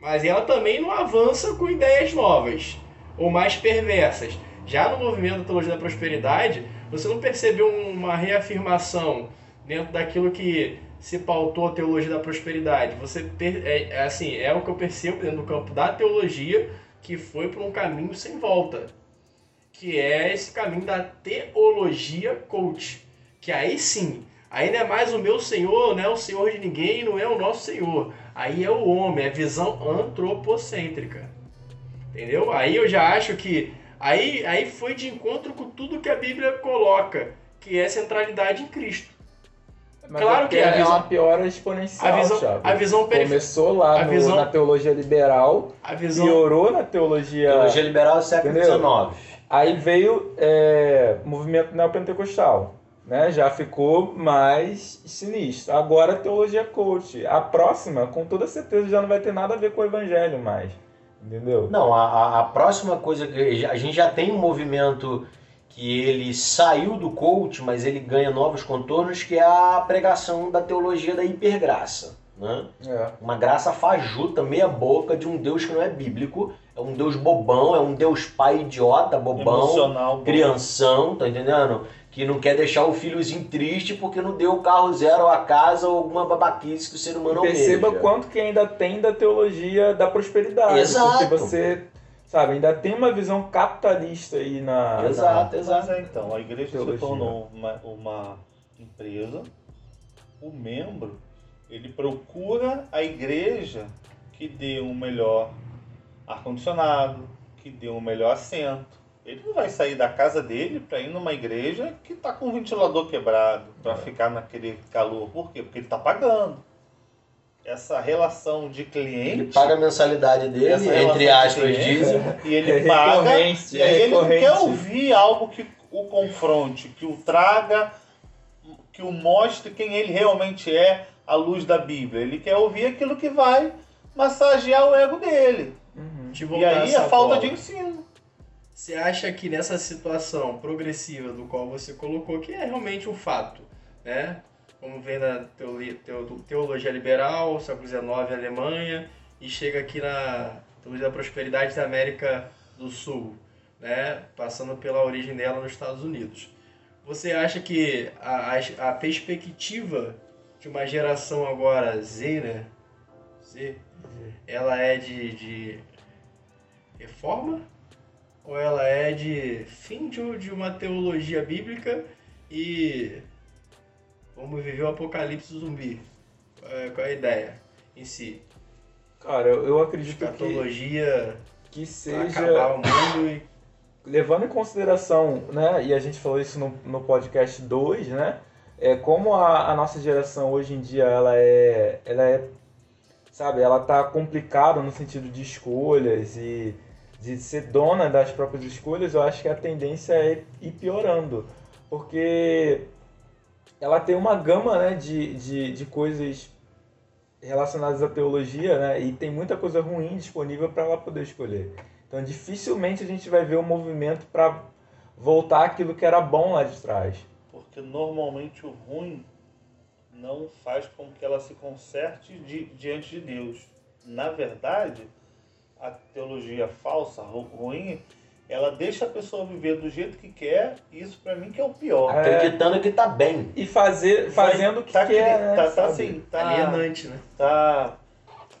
Mas ela também não avança com ideias novas ou mais perversas. Já no movimento da teologia da prosperidade, você não percebeu uma reafirmação dentro daquilo que se pautou a teologia da prosperidade. Você é, é, assim, é o que eu percebo dentro do campo da teologia que foi por um caminho sem volta que é esse caminho da teologia coach. Que aí sim, aí não é mais o meu Senhor, não é o Senhor de ninguém, não é o nosso Senhor. Aí é o homem, é visão antropocêntrica. Entendeu? Aí eu já acho que aí, aí foi de encontro com tudo que a Bíblia coloca, que é centralidade em Cristo. Mas claro é que a visão, é uma piora exponencial. A visão, a visão Começou lá no, visão, na teologia liberal, a visão, piorou na teologia. Teologia liberal do século XIX. Aí veio é, o movimento neopentecostal, né? Já ficou mais sinistro. Agora a teologia coach. A próxima, com toda certeza, já não vai ter nada a ver com o evangelho mais. Entendeu? Não, a, a próxima coisa que a gente já tem um movimento que ele saiu do coach, mas ele ganha novos contornos, que é a pregação da teologia da hipergraça. Né? É. Uma graça fajuta, meia boca de um Deus que não é bíblico é um deus bobão, é um deus pai idiota, bobão, Emocional, crianção, tá entendendo? Que não quer deixar o filhozinho triste porque não deu o carro zero, a casa ou alguma babaquice que o ser humano Perceba almeja. quanto que ainda tem da teologia da prosperidade. Exato. Porque você, sabe, ainda tem uma visão capitalista aí na... Exato, na... exato. Mas é, então, a igreja teologia. se tornou uma, uma empresa, o membro, ele procura a igreja que dê um melhor ar-condicionado, que dê um melhor assento. Ele não vai sair da casa dele para ir numa igreja que está com o ventilador quebrado, para é. ficar naquele calor. Por quê? Porque ele está pagando. Essa relação de cliente. Ele paga a mensalidade dele, entre aspas, dizem. E ele é paga. E aí é ele não quer ouvir algo que o confronte, que o traga, que o mostre quem ele realmente é à luz da Bíblia. Ele quer ouvir aquilo que vai massagear o ego dele. Uhum. E aí a falta de ensino. Você acha que nessa situação progressiva do qual você colocou, que é realmente um fato, né? Como vem na teologia liberal, século XIX, Alemanha, e chega aqui na teologia da prosperidade da América do Sul, né? Passando pela origem dela nos Estados Unidos. Você acha que a, a, a perspectiva de uma geração agora Z, né? Z, ela é de, de reforma ou ela é de fim de, de uma teologia bíblica e vamos viver o apocalipse zumbi? É, qual é a ideia em si? Cara, eu, eu acredito Escatologia que, que seja acabar o mundo e levando em consideração, né, e a gente falou isso no, no podcast 2, né, é como a, a nossa geração hoje em dia ela é, ela é sabe, ela tá complicada no sentido de escolhas e de ser dona das próprias escolhas, eu acho que a tendência é ir piorando, porque ela tem uma gama né, de, de, de coisas relacionadas à teologia, né? E tem muita coisa ruim disponível para ela poder escolher. Então, dificilmente a gente vai ver um movimento para voltar aquilo que era bom lá de trás. Porque normalmente o ruim não faz com que ela se conserte di diante de Deus. Na verdade, a teologia falsa, ruim, ela deixa a pessoa viver do jeito que quer, e isso para mim que é o pior. É, Acreditando que tá bem. E fazer, fazendo o que tá quer, né? Tá, tá assim, tá, Alienante, né? Tá,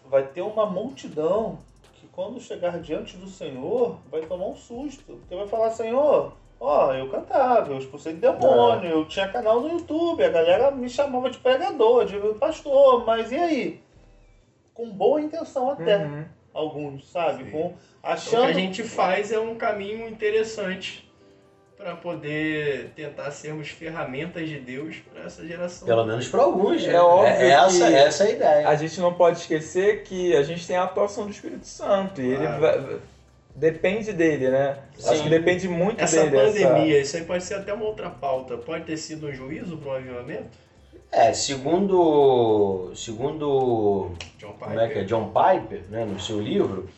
vai ter uma multidão que quando chegar diante do Senhor, vai tomar um susto. Porque vai falar, Senhor, ó, eu cantava, eu expulsei demônio, eu tinha canal no YouTube, a galera me chamava de pregador, de pastor, mas e aí? Com boa intenção até. Uhum. Alguns, sabe? Sim. Com, achando o que a gente faz é um caminho interessante para poder tentar sermos ferramentas de Deus para essa geração. Pelo menos para alguns. É né? óbvio essa, que- essa é a ideia. A gente não pode esquecer que a gente tem a atuação do Espírito Santo e ele Claro. vai- depende dele, né? Acho Sim. que depende muito Essa dele. pandemia, isso aí pode ser até uma outra pauta. Pode ter sido um juízo para o avivamento? É, segundo, segundo John como é que é, Piper. John Piper, né, no seu livro,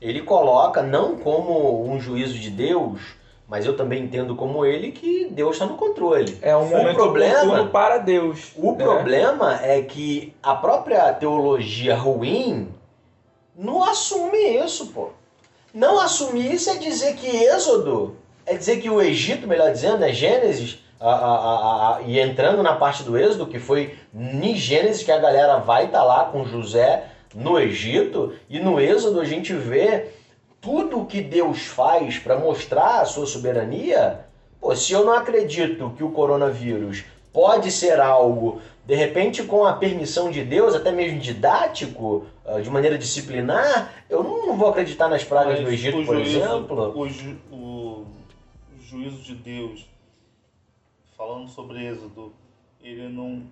ele coloca não como um juízo de Deus, mas eu também entendo como ele que Deus está no controle. É um O momento problema- oportuno para Deus. O né? problema é que a própria teologia ruim não assume isso, pô. Não assumir isso é dizer que Êxodo, é dizer que o Egito, melhor dizendo, né, Gênesis, a- a- a- e entrando na parte do Êxodo, que foi em Gênesis que a galera vai estar lá com José no Egito, e no Êxodo a gente vê tudo o que Deus faz para mostrar a sua soberania. Pô, se eu não acredito que o coronavírus pode ser algo, de repente, com a permissão de Deus, até mesmo didático, ah, de maneira disciplinar, eu não vou acreditar nas pragas Mas do Egito, por juízo- exemplo. O, ju- o juízo de Deus, falando sobre Êxodo, ele não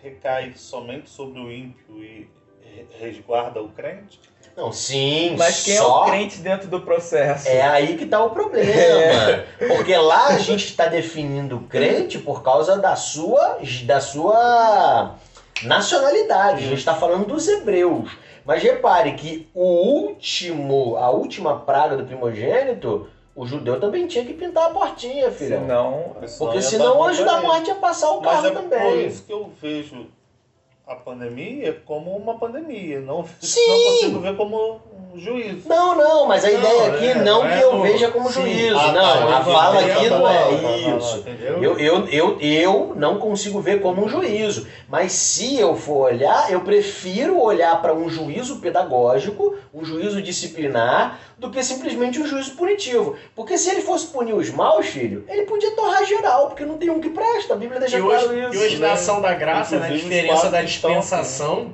recai somente sobre o ímpio e re- resguarda o crente? Não, sim, Mas quem só é o crente dentro do processo? É aí que tá o problema. É. Porque lá a gente está definindo crente por causa da sua, da sua nacionalidade. A gente está falando dos hebreus. Mas repare que o último, a última praga do primogênito, o judeu também tinha que pintar a portinha, filhão. Senão, Porque senão o anjo da morte ia passar o Mas carro é por também. isso que eu vejo a pandemia como uma pandemia. Não, Sim. não consigo ver como juízo. Não, não, mas a Não, ideia aqui é, não é que eu no- veja como Sim. juízo. Ah, tá, não, a eu fala aqui Tá não é tá, tá, tá, isso. Eu, eu, eu, eu não consigo ver como um juízo, mas se eu for olhar, eu prefiro olhar para um juízo pedagógico, um juízo disciplinar, do que simplesmente um juízo punitivo. Porque se ele fosse punir os maus, filho, ele podia torrar geral, porque não tem um que presta. A Bíblia deixa E claro hoje, isso. e hoje né? na ação da graça, na Inclusive, os diferença da dispensação,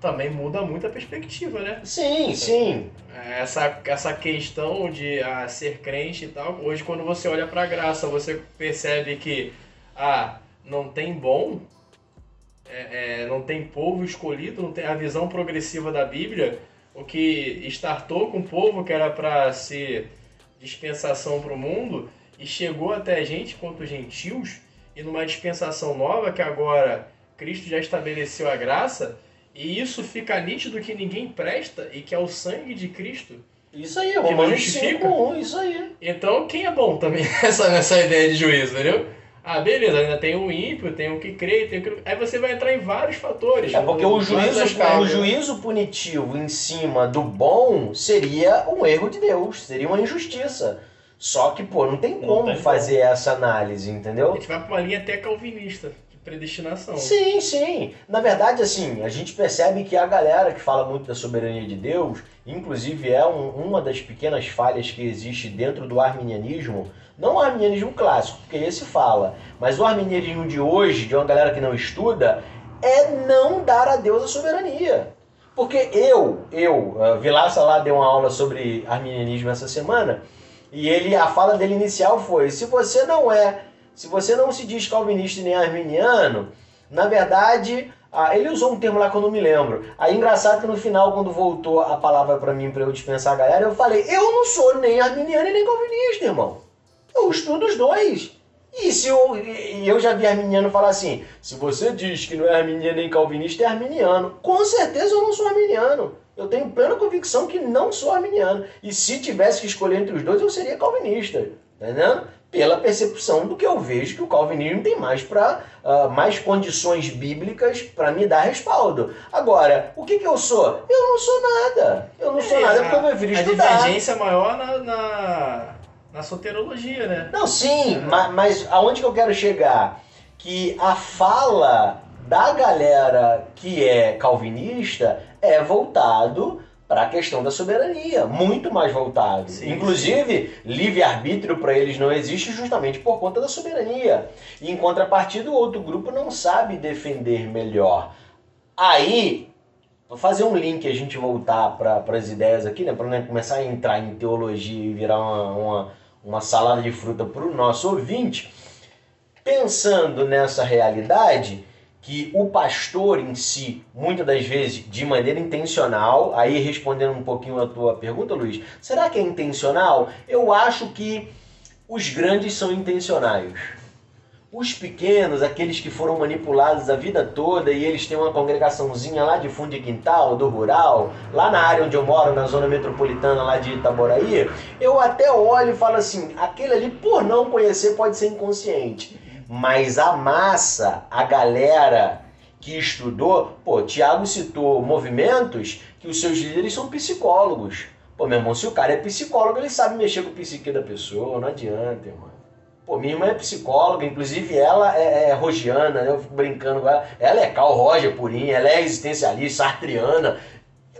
também muda muito a perspectiva, né? Sim, sim. Essa, essa questão de ah, ser crente e tal, hoje quando você olha pra graça, você percebe que ah, não tem bom, é, é, não tem povo escolhido, não tem a visão progressiva da Bíblia, o que startou com o povo que era para ser dispensação para o mundo e chegou até a gente quanto gentios e numa dispensação nova que agora Cristo já estabeleceu a graça e isso fica nítido que ninguém presta e que é o sangue de Cristo Isso aí, Romanos justifica. 5.1, isso aí. então, quem é bom também nessa, nessa ideia de juízo, entendeu? Ah, beleza, ainda tem o ímpio, tem o que crê, tem o que... Aí você vai entrar em vários fatores. É porque o juízo, o juízo punitivo em cima do bom seria um erro de Deus, seria uma injustiça. Só que, pô, não tem Não como tem fazer essa análise, A entendeu? gente vai pra uma linha até calvinista, predestinação. Sim, sim. Na verdade, assim, a gente percebe que a galera que fala muito da soberania de Deus, inclusive é um- uma das pequenas falhas que existe dentro do arminianismo, não o arminianismo clássico, porque esse fala, mas o arminianismo de hoje, de uma galera que não estuda, é não dar a Deus a soberania. Porque eu, eu, uh, Vilaça lá deu uma aula sobre arminianismo essa semana, e ele, a fala dele inicial foi: se você não é, se você não se diz calvinista nem arminiano, na verdade, ah, ele usou um termo lá que eu não me lembro. Aí engraçado que no final, quando voltou a palavra pra mim pra eu dispensar a galera, eu falei: eu não sou nem arminiano e nem calvinista, irmão. Eu estudo os dois. E se eu, eu já vi arminiano falar assim: se você diz que não é arminiano nem calvinista, é arminiano. Com certeza eu não sou arminiano. Eu tenho plena convicção que não sou arminiano. E se tivesse que escolher entre os dois, eu seria calvinista. Tá entendendo? Pela percepção do que eu vejo que o calvinismo tem mais para uh, ah, mais condições bíblicas para me dar respaldo. Agora, o que, que eu sou? Eu não sou nada. Eu não sou é, nada porque eu prefiro estudar. A divergência maior na, na na soterologia, né? Não, sim, é. mas, mas aonde que eu quero chegar? Que a fala da galera que é calvinista é voltado para a questão da soberania, muito mais voltado. Sim, Inclusive, livre-arbítrio para eles não existe justamente por conta da soberania. E em contrapartida, o outro grupo não sabe defender melhor. Aí, vou fazer um link a gente voltar para as ideias aqui, né, para né, começar a entrar em teologia e virar uma, uma uma salada de fruta para o nosso ouvinte, pensando nessa realidade que o pastor em si, muitas das vezes de maneira intencional, aí respondendo um pouquinho a tua pergunta, Luiz, será que é intencional? Eu acho que os grandes são intencionais. Os pequenos, aqueles que foram manipulados a vida toda e eles têm uma congregaçãozinha lá de fundo de quintal, do rural, lá na área onde eu moro, na zona metropolitana lá de Itaboraí, eu até olho e falo assim, aquele ali por não conhecer pode ser inconsciente. Mas a massa, a galera que estudou, pô, Tiago citou movimentos que os seus líderes são psicólogos. Pô, meu irmão, se o cara é psicólogo, ele sabe mexer com o psique da pessoa, não adianta, irmão. Pô, minha irmã é psicóloga, inclusive ela é, é rogiana, eu fico brincando com ela. Ela é Carl Roger purinha, ela é existencialista, sartriana.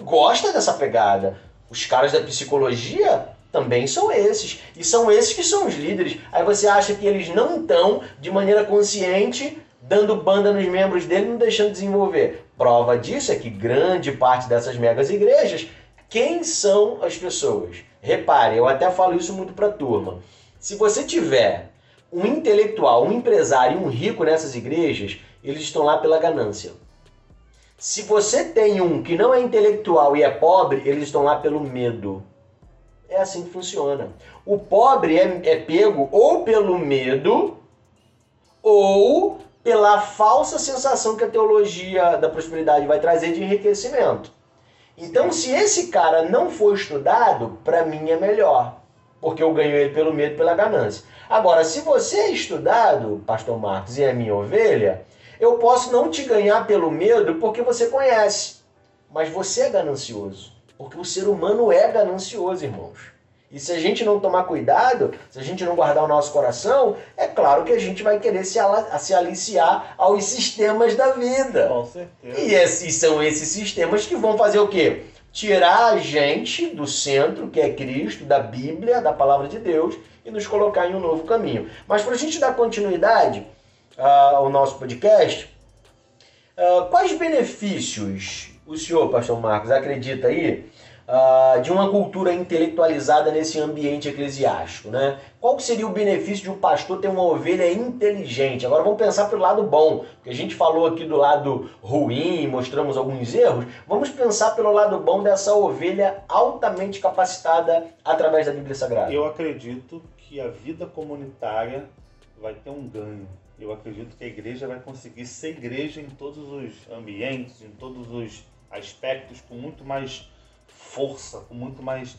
Gosta dessa pegada. Os caras da psicologia também são esses. E são esses que são os líderes. Aí você acha que eles não estão, de maneira consciente, dando banda nos membros dele, não deixando desenvolver. Prova disso é que grande parte dessas megas igrejas, quem são as pessoas? Repare, eu até falo isso muito para a turma. Se você tiver um intelectual, um empresário, um rico nessas igrejas, eles estão lá pela ganância. Se você tem um que não é intelectual e é pobre, eles estão lá pelo medo. É assim que funciona. O pobre é, é pego ou pelo medo ou pela falsa sensação que a teologia da prosperidade vai trazer de enriquecimento. Então, se esse cara não for estudado, para mim é melhor porque eu ganho ele pelo medo pela ganância. Agora, se você é estudado, pastor Marcos, e é minha ovelha, eu posso não te ganhar pelo medo porque você conhece, mas você é ganancioso, porque o ser humano é ganancioso, irmãos. E se a gente não tomar cuidado, se a gente não guardar o nosso coração, é claro que a gente vai querer se, se aliciar aos sistemas da vida. Com certeza. E esses são esses sistemas que vão fazer o quê? tirar a gente do centro, que é Cristo, da Bíblia, da palavra de Deus, e nos colocar em um novo caminho. Mas para a gente dar continuidade uh, ao nosso podcast, uh, quais benefícios o senhor, pastor Marcos, acredita aí uh, de uma cultura intelectualizada nesse ambiente eclesiástico, né? Qual seria o benefício de um pastor ter uma ovelha inteligente? Agora vamos pensar pelo lado bom, porque a gente falou aqui do lado ruim, mostramos alguns erros. Vamos pensar pelo lado bom dessa ovelha altamente capacitada através da Bíblia Sagrada. Eu acredito que a vida comunitária vai ter um ganho. Eu acredito que a igreja vai conseguir ser igreja em todos os ambientes, em todos os aspectos, com muito mais força, com muito mais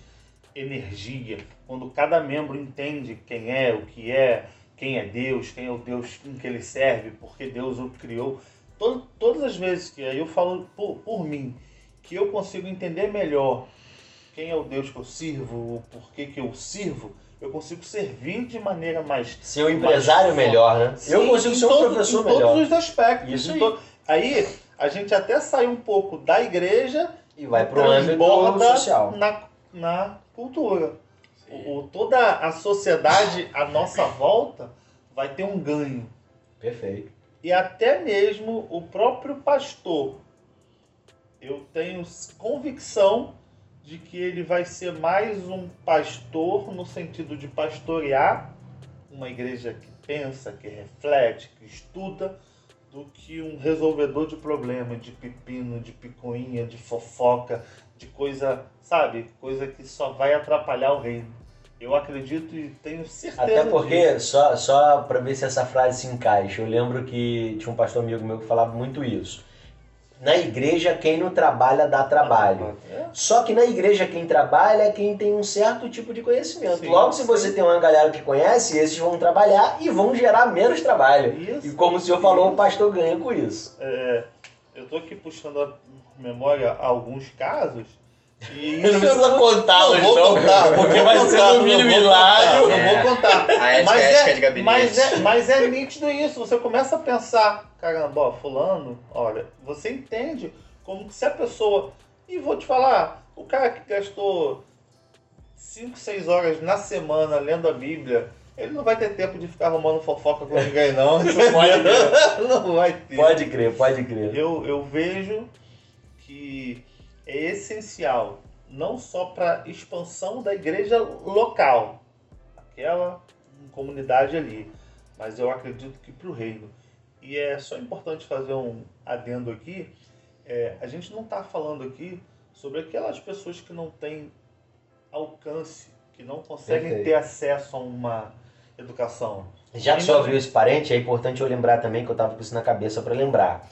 energia. Quando cada membro entende quem é, o que é, quem é Deus, quem é o Deus em que ele serve, porque Deus o criou. Todo, todas as vezes que eu falo por, por mim, que eu consigo entender melhor quem é o Deus que eu sirvo, o porquê que eu sirvo, eu consigo servir de maneira mais. Ser um empresário melhor, né? Sim, eu consigo ser um todo, professor melhor. Em todos os aspectos. Isso aí. aí a gente até sai um pouco da igreja e vai para o âmbito social. Na, na cultura. O, toda a sociedade à nossa volta vai ter um ganho. Perfeito. E até mesmo o próprio pastor. Eu tenho convicção de que ele vai ser mais um pastor no sentido de pastorear uma igreja que pensa, que reflete, que estuda, do que um resolvedor de problema, de pepino, de picuinha, de fofoca, de coisa, sabe? Coisa que só vai atrapalhar o reino. Eu acredito e tenho certeza. Até porque, disso. só, só para ver se essa frase se encaixa, eu lembro que tinha um pastor amigo meu que falava muito isso. Na igreja, quem não trabalha dá trabalho. É, Só que na igreja, quem trabalha é quem tem um certo tipo de conhecimento. Sim, Logo, se sim. você tem uma galera que conhece, esses vão trabalhar e vão gerar menos trabalho. Isso. E como o senhor falou, o pastor ganha com isso. É, eu tô aqui puxando a memória alguns casos. E Não isso precisa eu contá-los, não vou não, contar, porque não vai ser contar, no mínimo não hilário. contar, Não vou contar. Mas é, mas, é, mas é nítido isso. Você começa a pensar, caramba, ó, fulano, olha, você entende como que se a pessoa. E vou te falar, o cara que gastou 5, 6 horas na semana lendo a Bíblia, ele não vai ter tempo de ficar arrumando fofoca com ninguém, não. Isso pode, não vai ter. Pode crer, pode crer. Eu, eu vejo que é essencial, não só para expansão da igreja local, aquela comunidade ali, mas eu acredito que para o reino. E é só importante fazer um adendo aqui, é, a gente não está falando aqui sobre aquelas pessoas que não têm alcance, que não conseguem Perfeito. ter acesso a uma educação. Já que você abriu esse parente, é importante eu lembrar também que eu tava com isso na cabeça para lembrar.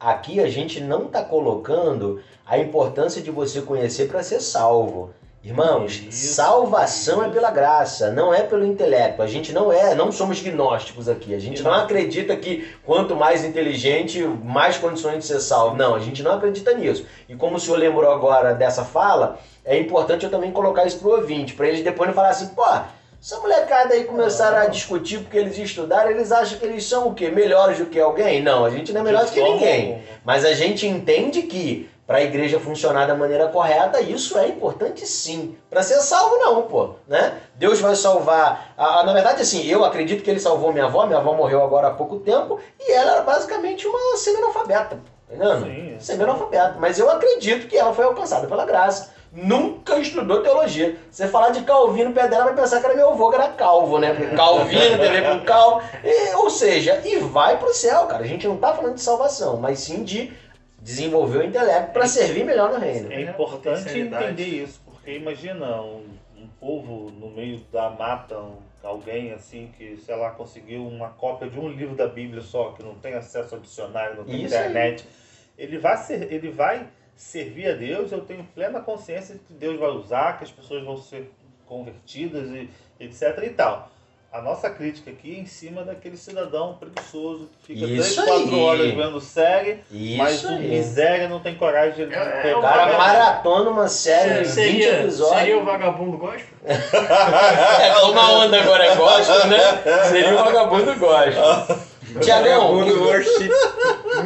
Aqui a gente não está colocando a importância de você conhecer para ser salvo. Irmãos, Isso, salvação é isso. pela graça, não é pelo intelecto. A gente não é, não somos gnósticos aqui. A gente não acredita que quanto mais inteligente, mais condições de ser salvo. Não, a gente não acredita nisso. E como o senhor lembrou agora dessa fala, é importante eu também colocar isso pro ouvinte, para eles depois não falar assim, pô, essa molecada aí começaram a discutir porque eles estudaram, eles acham que eles são o quê? Melhores do que alguém? Não, a gente não é melhor do que ninguém. Mas a gente entende que para a igreja funcionar da maneira correta, isso é importante sim. Para ser salvo não, pô, né? Deus vai salvar. Na verdade, assim, eu acredito que ele salvou minha avó. Minha avó morreu agora há pouco tempo e ela era basicamente uma semi-analfabeta. Tá entendendo? Sim. Semi-analfabeta. Mas eu acredito que ela foi alcançada pela graça. Nunca estudou teologia. Você falar de Calvino, dela vai pensar que era meu avô, que era calvo, né? Porque Calvino tem a ver com calvo. E, ou seja, e vai pro céu, cara. A gente não tá falando de salvação, mas sim de desenvolver o intelecto para servir melhor no reino. É É, importante potencialidade. entender isso, porque imagina um, um povo no meio da mata, um- alguém assim que, sei lá, conseguiu uma cópia de um livro da Bíblia só, que não tem acesso ao dicionário, não tem Isso aí. internet. Ele vai, ser, ele vai servir a Deus, eu tenho plena consciência de que Deus vai usar, que as pessoas vão ser convertidas e etc e tal. A nossa crítica aqui é em cima daquele cidadão preguiçoso que fica Isso 3, 4 aí. horas vendo série, mas Isso o aí. miséria não tem coragem de É, é, pegar. O cara maratona uma série de 20 seria, episódios. seria o vagabundo gospel? É, como a onda agora é gospel, né? Seria o vagabundo gospel. Tiagão,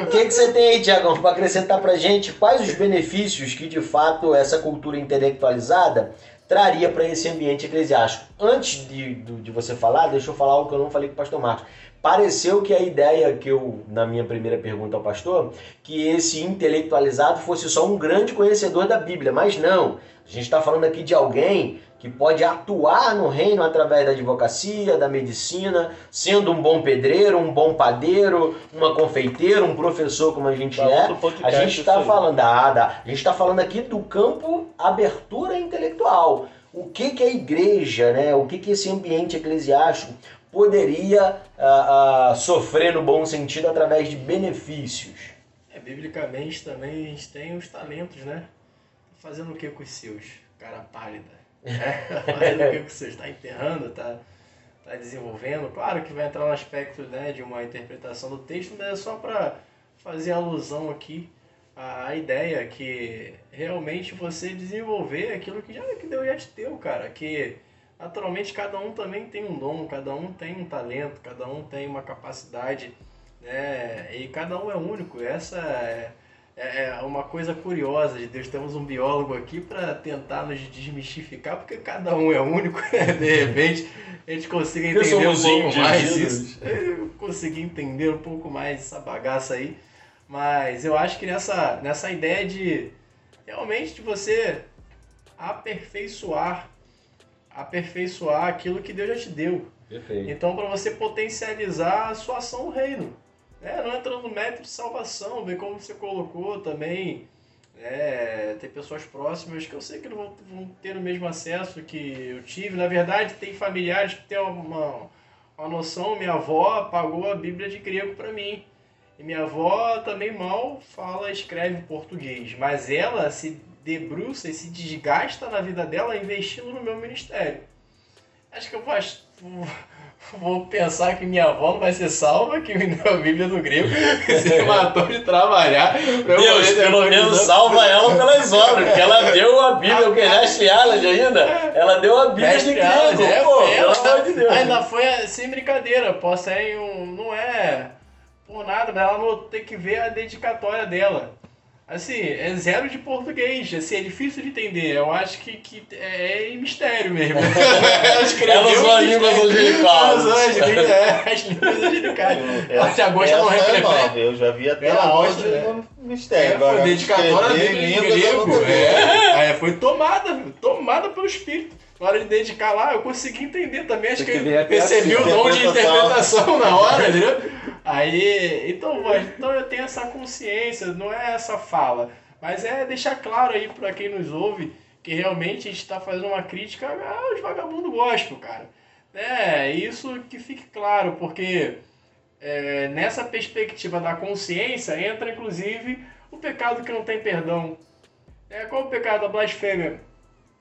o que, que, você tem aí, Tiagão, para acrescentar pra gente quais os benefícios que de fato essa cultura intelectualizada traria para esse ambiente eclesiástico? Antes de, de você falar, deixa eu falar algo que eu não falei com o pastor Marcos. Pareceu que a ideia que eu, na minha primeira pergunta ao pastor, que esse intelectualizado fosse só um grande conhecedor da Bíblia, mas não. A gente está falando aqui de alguém que pode atuar no reino através da advocacia, da medicina, sendo um bom pedreiro, um bom padeiro, uma confeiteira, um professor como a gente Dá é. A gente está falando, ah, dá. a gente está falando aqui do campo abertura intelectual. O que, que a igreja, né, o que, que esse ambiente eclesiástico poderia ah, ah, sofrer no bom sentido através de benefícios? É, biblicamente também a gente tem os talentos, né? Fazendo o que com os seus? Cara pálida. Fazendo o que com os seus? Tá enterrando, tá, tá desenvolvendo. Claro que vai entrar no aspecto né, de uma interpretação do texto, mas é só para fazer alusão aqui à à ideia que realmente você desenvolver aquilo que, já, que Deus já te deu, cara. Que naturalmente cada um também tem um dom, cada um tem um talento, cada um tem uma capacidade né? E cada um é único. Essa é, é é uma coisa curiosa de Deus. Temos um biólogo aqui para tentar nos desmistificar, porque cada um é único. né? De repente a gente consiga entender um pouco mais isso. Eu consegui entender um pouco mais essa bagaça aí. Mas eu acho que nessa, nessa ideia de realmente de você aperfeiçoar aperfeiçoar aquilo que Deus já te deu. Perfeito. Então, para você potencializar a sua ação no reino. É, não entrando no método de salvação, ver como você colocou também É, tem pessoas próximas que eu sei que não vão, vão, ter o mesmo acesso que eu tive. Na verdade, tem familiares que têm uma, uma noção. Minha avó pagou a Bíblia de grego para mim. E minha avó também mal fala, escreve português. Mas ela se debruça e se desgasta na vida dela investindo no meu ministério. Acho que eu vou, vou pensar que minha avó não vai ser salva, que me deu a Bíblia no grego, que se matou de trabalhar. Deus, pelo menos salva ela pelas obras, porque ela deu a Bíblia, o que Mestre Alas ainda, ela deu a Bíblia de grego, é, pô, pelo amor de Deus. Ainda foi sem brincadeira, posso ser um, não é por nada, mas ela não tem que ver a dedicatória dela. Assim, é zero de português, assim, é difícil de entender. Eu acho que, que é, é mistério mesmo. ela são as línguas angelicais. É, as línguas angelicais. Ela já gosta não refletir. Eu já vi até a voz do mistério. É, Agora, foi dedicatória dele em grego. É, é, foi tomada, tomada pelo Espírito. Na hora de dedicar lá, eu consegui entender também. Acho que, que percebi o dom de interpretação na hora, entendeu? Aí, então, então eu tenho essa consciência, não é essa fala, mas é deixar claro aí para quem nos ouve que realmente a gente está fazendo uma crítica aos vagabundos gospel, cara. É, isso que fique claro, porque é, nessa perspectiva da consciência entra inclusive o pecado que não tem perdão. É, qual o pecado da blasfêmia?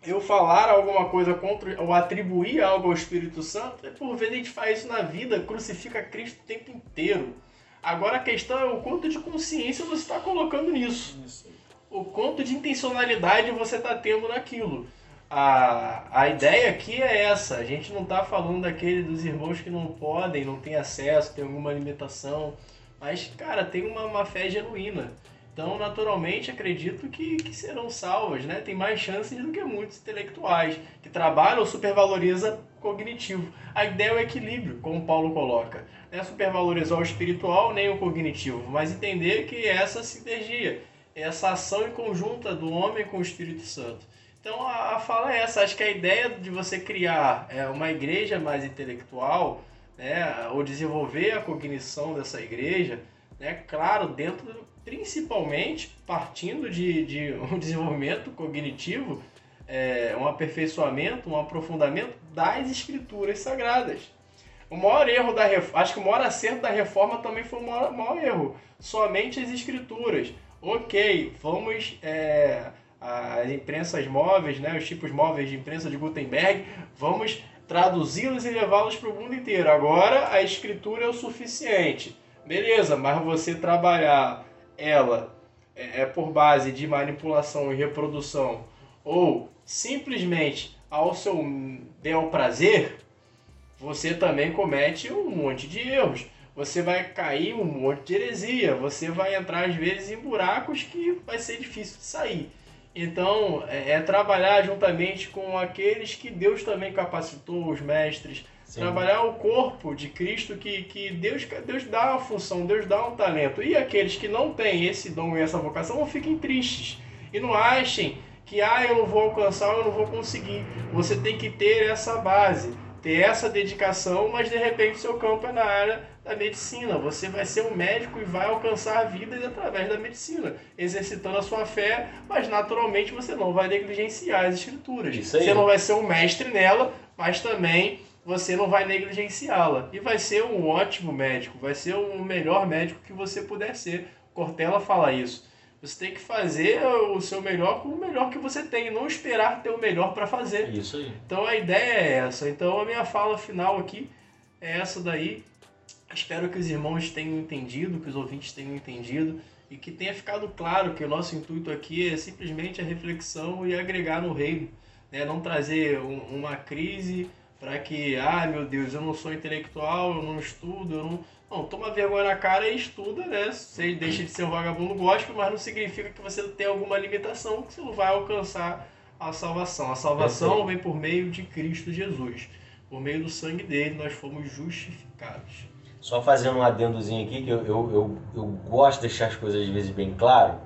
Eu falar alguma coisa contra ou atribuir algo ao Espírito Santo, é por vezes a gente faz isso na vida, crucifica Cristo o tempo inteiro. Agora a questão é o quanto de consciência você está colocando nisso. O quanto de intencionalidade você está tendo naquilo. A, a ideia aqui é essa. A gente não está falando daquele dos irmãos que não podem, não têm acesso, tem alguma limitação. Mas, cara, tem uma, uma fé genuína. Então, naturalmente, acredito que, que serão salvas, né? Tem mais chances do que muitos intelectuais que trabalham supervaloriza cognitivo. A ideia é o equilíbrio, como Paulo coloca. Não é supervalorizar o espiritual nem o cognitivo, mas entender que essa sinergia, essa ação em conjunta do homem com o Espírito Santo. Então, a, a fala é essa. Acho que a ideia de você criar é, uma igreja mais intelectual, né, ou desenvolver a cognição dessa igreja, né, claro, dentro principalmente partindo de, de um desenvolvimento cognitivo, é, um aperfeiçoamento, um aprofundamento das escrituras sagradas. O maior erro da acho que o maior acerto da reforma também foi o maior, maior erro. Somente as escrituras. Ok, vamos é, as imprensas móveis, né, os tipos móveis de imprensa de Gutenberg, vamos traduzi-los e levá-los para o mundo inteiro. Agora a escritura é o suficiente. Beleza, mas você trabalhar ela é, é por base de manipulação e reprodução ou simplesmente ao seu bel prazer, você também comete um monte de erros. Você vai cair um monte de heresia, você vai entrar às vezes em buracos que vai ser difícil de sair. Então, é, é trabalhar juntamente com aqueles que Deus também capacitou, os mestres, Sim. Trabalhar o corpo de Cristo que, que Deus, Deus dá uma função, Deus dá um talento. E aqueles que não têm esse dom e essa vocação fiquem tristes. E não achem que ah, eu não vou alcançar, eu não vou conseguir. Você tem que ter essa base, ter essa dedicação, mas de repente seu campo é na área da medicina. Você vai ser um médico e vai alcançar vidas através da medicina, exercitando a sua fé, mas naturalmente você não vai negligenciar as escrituras. Você não vai ser um mestre nela, mas também você não vai negligenciá-la. E vai ser um ótimo médico, vai ser o melhor médico que você puder ser. Cortella fala isso. Você tem que fazer o seu melhor com o melhor que você tem, não esperar ter o melhor para fazer. Isso aí. Então a ideia é essa. Então a minha fala final aqui é essa daí. Espero que os irmãos tenham entendido, que os ouvintes tenham entendido e que tenha ficado claro que o nosso intuito aqui é simplesmente a reflexão e agregar no reino, né? não trazer um, uma crise para que, ah, meu Deus, eu não sou intelectual, eu não estudo, eu não. Não, toma vergonha na cara e estuda, né? Você deixa de ser um vagabundo gospel, mas não significa que você tem alguma limitação, que você não vai alcançar a salvação. A salvação vem por meio de Cristo Jesus. Por meio do sangue dele, nós fomos justificados. Só fazendo um adendozinho aqui, que eu, eu, eu, eu gosto de deixar as coisas às vezes bem claro.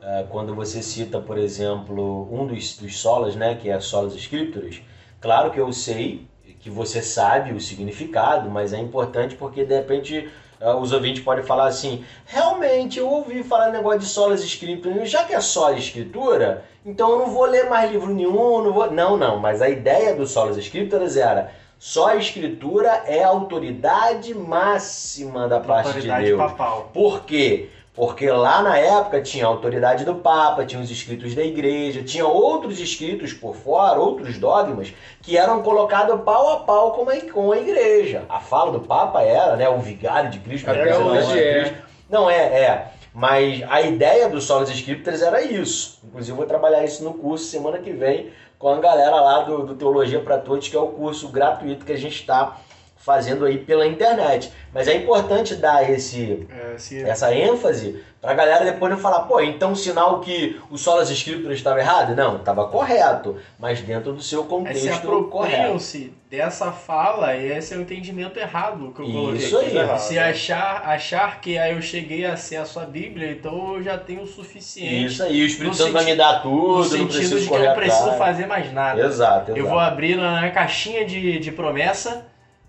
Uh, quando você cita, por exemplo, um dos, dos solas, né, que é Solas Escrituras, Claro que eu sei, que você sabe o significado, mas é importante porque de repente uh, os ouvintes podem falar assim: realmente eu ouvi falar negócio de solas escrituras, já que é só escritura, então eu não vou ler mais livro nenhum, não vou. Não, não, mas a ideia do solas escrituras era. Só a escritura é a autoridade máxima da parte Autoridade de Deus. papal. Por quê? Porque lá na época tinha a autoridade do Papa, tinha os escritos da igreja, tinha outros escritos por fora, outros dogmas, que eram colocados pau a pau com a, com a igreja. A fala do Papa era, né, o vigário de Cristo. Até hoje de é. Cristo. Não, é, é. Mas a ideia do Solos Scriptures era isso. Inclusive, eu vou trabalhar isso no curso semana que vem com a galera lá do, do Teologia para Todos, que é o curso gratuito que a gente está fazendo aí pela internet. Mas é importante dar esse, É, se- essa ênfase pra galera depois não falar, pô, então sinal que o Solas Escrituras estava errado? Não, estava correto, mas dentro do seu é, se contexto correto. apropriam-se dessa fala e esse é o entendimento errado que eu coloquei. Isso aí. Errado. Se achar, achar que aí eu cheguei a acesso à Bíblia, então eu já tenho o suficiente. Isso aí, o Espírito Santo vai me dar tudo, no não sentido de que eu não preciso fazer mais nada. Exato, exato. Eu vou abrir na caixinha de, de promessa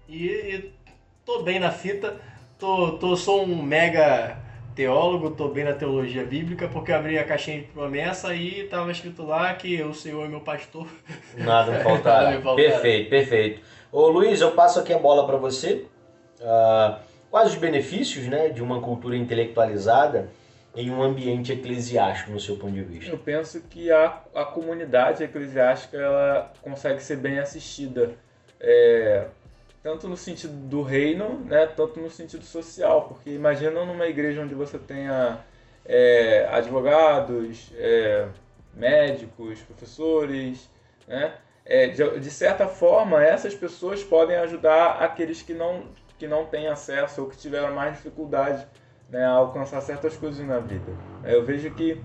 e, e tô bem na fita. Tô, tô, sou um mega teólogo, tô bem na teologia bíblica, porque eu abri a caixinha de promessa e tava escrito lá que o Senhor é meu pastor. Nada me faltará. Faltará. Perfeito, perfeito. Ô Luiz, eu passo aqui a bola para você. Ah, quais os benefícios né, de uma cultura intelectualizada em um ambiente eclesiástico, no seu ponto de vista? Eu penso que a, a comunidade eclesiástica ela consegue ser bem assistida, é, tanto no sentido do reino, né, tanto no sentido social, porque imagina numa igreja onde você tenha é, advogados, é, médicos, professores, né, é, de, de certa forma essas pessoas podem ajudar aqueles que não, que não têm acesso ou que tiveram mais dificuldade né, a alcançar certas coisas na vida. Eu vejo que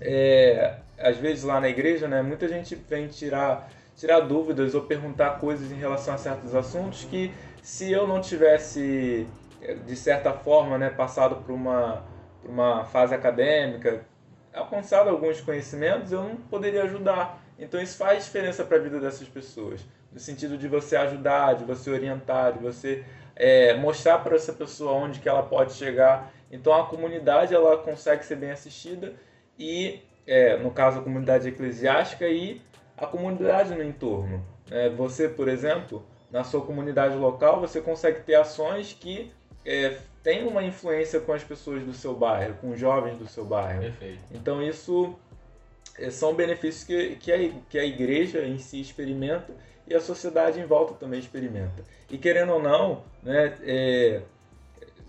é, às vezes lá na igreja, né, muita gente vem tirar, tirar dúvidas ou perguntar coisas em relação a certos assuntos que se eu não tivesse, eh, de certa forma, né, passado por uma, por uma fase acadêmica, alcançado alguns conhecimentos, eu não poderia ajudar. Então isso faz diferença para a vida dessas pessoas, no sentido de você ajudar, de você orientar, de você é, mostrar para essa pessoa onde que ela pode chegar. Então a comunidade ela consegue ser bem assistida e, é, no caso, a comunidade eclesiástica e a comunidade no entorno. É, você, por exemplo, na sua comunidade local, você consegue ter ações que é, têm uma influência com as pessoas do seu bairro, com os jovens do seu bairro. Perfeito. Então isso eh, são benefícios que, que, a, que a igreja em si experimenta e a sociedade em volta também experimenta. E querendo ou não, né, é,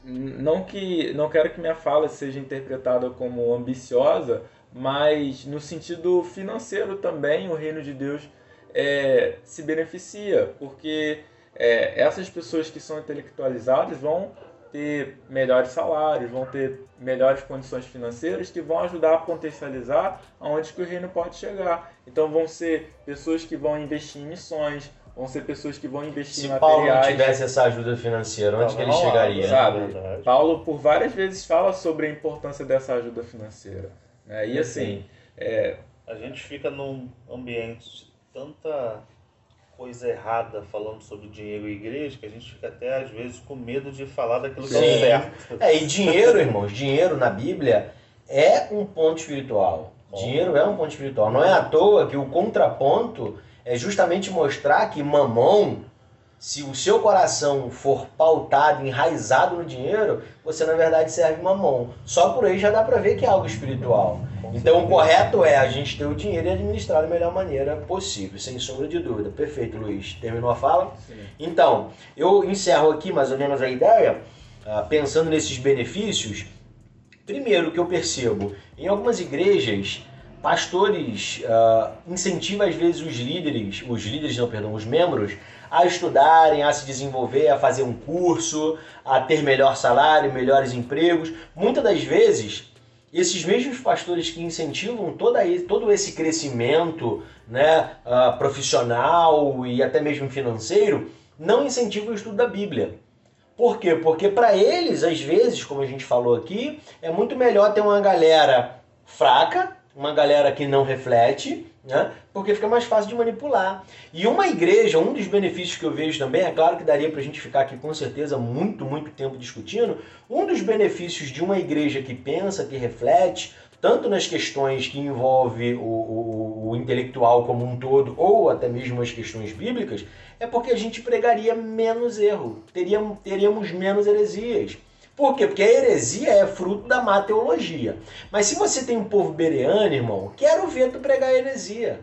não que não quero que minha fala seja interpretada como ambiciosa, mas no sentido financeiro também o reino de Deus é, se beneficia, porque é, essas pessoas que são intelectualizadas vão ter melhores salários, vão ter melhores condições financeiras que vão ajudar a potencializar aonde que o reino pode chegar. Então vão ser pessoas que vão investir em missões, vão ser pessoas que vão investir Se em Paulo não materiais. tivesse essa ajuda financeira, onde que ele chegaria? sabe? é. Paulo por várias vezes fala sobre a importância dessa ajuda financeira. Né? E assim, é, A gente fica num ambiente de tanta coisa errada falando sobre dinheiro e igreja que a gente fica até às vezes com medo de falar daquilo que Sim. é certo. É, e dinheiro, irmãos, dinheiro na Bíblia é um ponto espiritual. Dinheiro é um ponto espiritual. Não é à toa que o contraponto é justamente mostrar que mamão, se o seu coração for pautado, enraizado no dinheiro, você na verdade serve mamão. Só por aí já dá pra ver que é algo espiritual. Então o correto é a gente ter o dinheiro e administrar da melhor maneira possível, sem sombra de dúvida. Perfeito, Luiz. Terminou a fala? Então, eu encerro aqui mais ou menos a ideia, ah, pensando nesses benefícios. Primeiro, que eu percebo, em algumas igrejas, pastores ah, incentivam às vezes os líderes, os líderes não, perdão, os membros, a estudarem, a se desenvolver, a fazer um curso, a ter melhor salário, melhores empregos. Muitas das vezes, esses mesmos pastores que incentivam toda, todo esse crescimento né, ah, profissional e até mesmo financeiro, não incentivam o estudo da Bíblia. Por quê? Porque para eles, às vezes, como a gente falou aqui, é muito melhor ter uma galera fraca, uma galera que não reflete, né? porque fica mais fácil de manipular. E uma igreja, um dos benefícios que eu vejo também, é claro que daria para a gente ficar aqui com certeza muito, muito tempo discutindo, um dos benefícios de uma igreja que pensa, que reflete, tanto nas questões que envolve o, o, o intelectual como um todo, ou até mesmo as questões bíblicas, é porque a gente pregaria menos erro, teríamos, teríamos menos heresias. Por quê? Porque a heresia é fruto da má teologia. Mas se você tem um povo bereano, irmão, quero ver tu pregar heresia.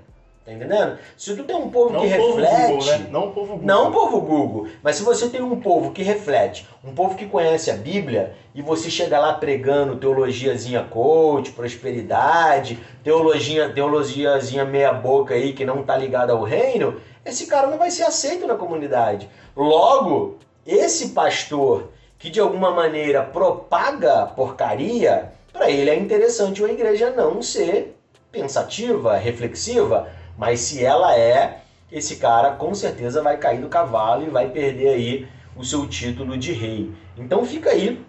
Tá entendendo? Se tu tem um povo Não que povo reflete. Google, né? Não o povo Google. Não o povo Google, mas se você tem um povo que reflete, um povo que conhece a Bíblia, e você chega lá pregando teologiazinha coach, prosperidade, teologia, teologiazinha meia boca aí que não tá ligada ao reino, esse cara não vai ser aceito na comunidade. Logo, esse pastor que de alguma maneira propaga porcaria, para ele é interessante uma igreja não ser pensativa, reflexiva, mas se ela é, esse cara com certeza vai cair do cavalo e vai perder aí o seu título de rei. Então fica aí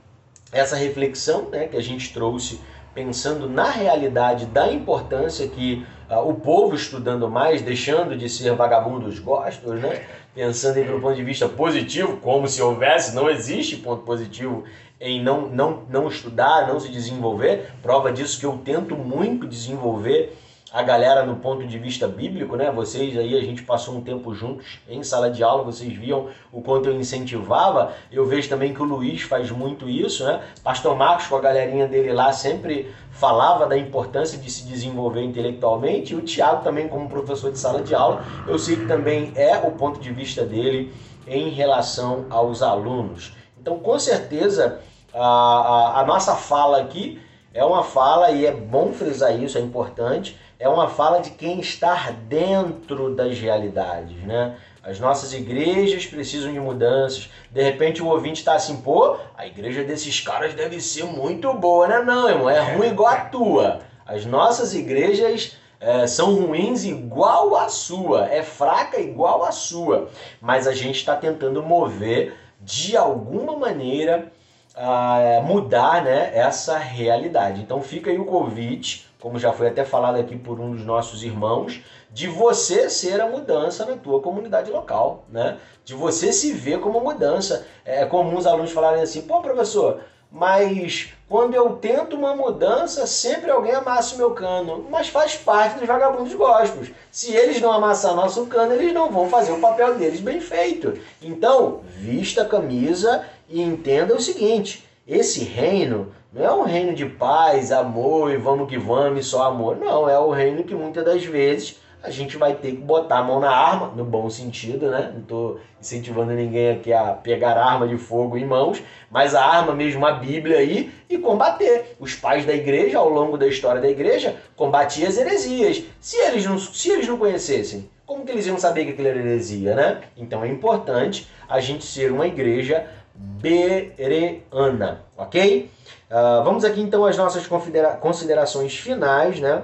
essa reflexão né, que a gente trouxe pensando na realidade da importância que uh, o povo estudando mais, deixando de ser vagabundos gostos, né? Pensando aí pelo ponto de vista positivo, como se houvesse, não existe ponto positivo em não, não, não estudar, não se desenvolver. Prova disso que eu tento muito desenvolver a galera no ponto de vista bíblico, né? Vocês aí, a gente passou um tempo juntos em sala de aula, vocês viam o quanto eu incentivava. Eu vejo também que o Luiz faz muito isso, né? Pastor Marcos, com a galerinha dele lá, sempre falava da importância de se desenvolver intelectualmente. E o Tiago também, como professor de sala de aula, eu sei que também é o ponto de vista dele em relação aos alunos. Então, com certeza, a, a, a nossa fala aqui é uma fala, e é bom frisar isso, é importante, é uma fala de quem está dentro das realidades, né? As nossas igrejas precisam de mudanças. De repente o ouvinte está assim, pô, a igreja desses caras deve ser muito boa, né? Não, irmão, é ruim igual a tua. As nossas igrejas é, são ruins igual a sua, é fraca igual a sua. Mas a gente está tentando mover de alguma maneira a mudar né, essa realidade. Então fica aí o convite como já foi até falado aqui por um dos nossos irmãos, de você ser a mudança na tua comunidade local, né? De você se ver como mudança. É comum os alunos falarem assim, pô, professor, mas quando eu tento uma mudança, sempre alguém amassa o meu cano. Mas faz parte dos vagabundos gospels. Se eles não amassar nosso cano, eles não vão fazer o papel deles bem feito. Então, vista a camisa e entenda o seguinte: esse reino não é um reino de paz, amor e vamos que vamos e só amor. Não, é o reino que muitas das vezes a gente vai ter que botar a mão na arma, no bom sentido, né? Não estou incentivando ninguém aqui a pegar arma de fogo em mãos, mas a arma mesmo, a Bíblia aí, e combater. Os pais da igreja, ao longo da história da igreja, combatiam as heresias. Se eles não, se eles não conhecessem, como que eles iam saber que aquilo era heresia, né? Então é importante a gente ser uma igreja bereana, ok? Uh, vamos aqui então às nossas considera considerações finais, né?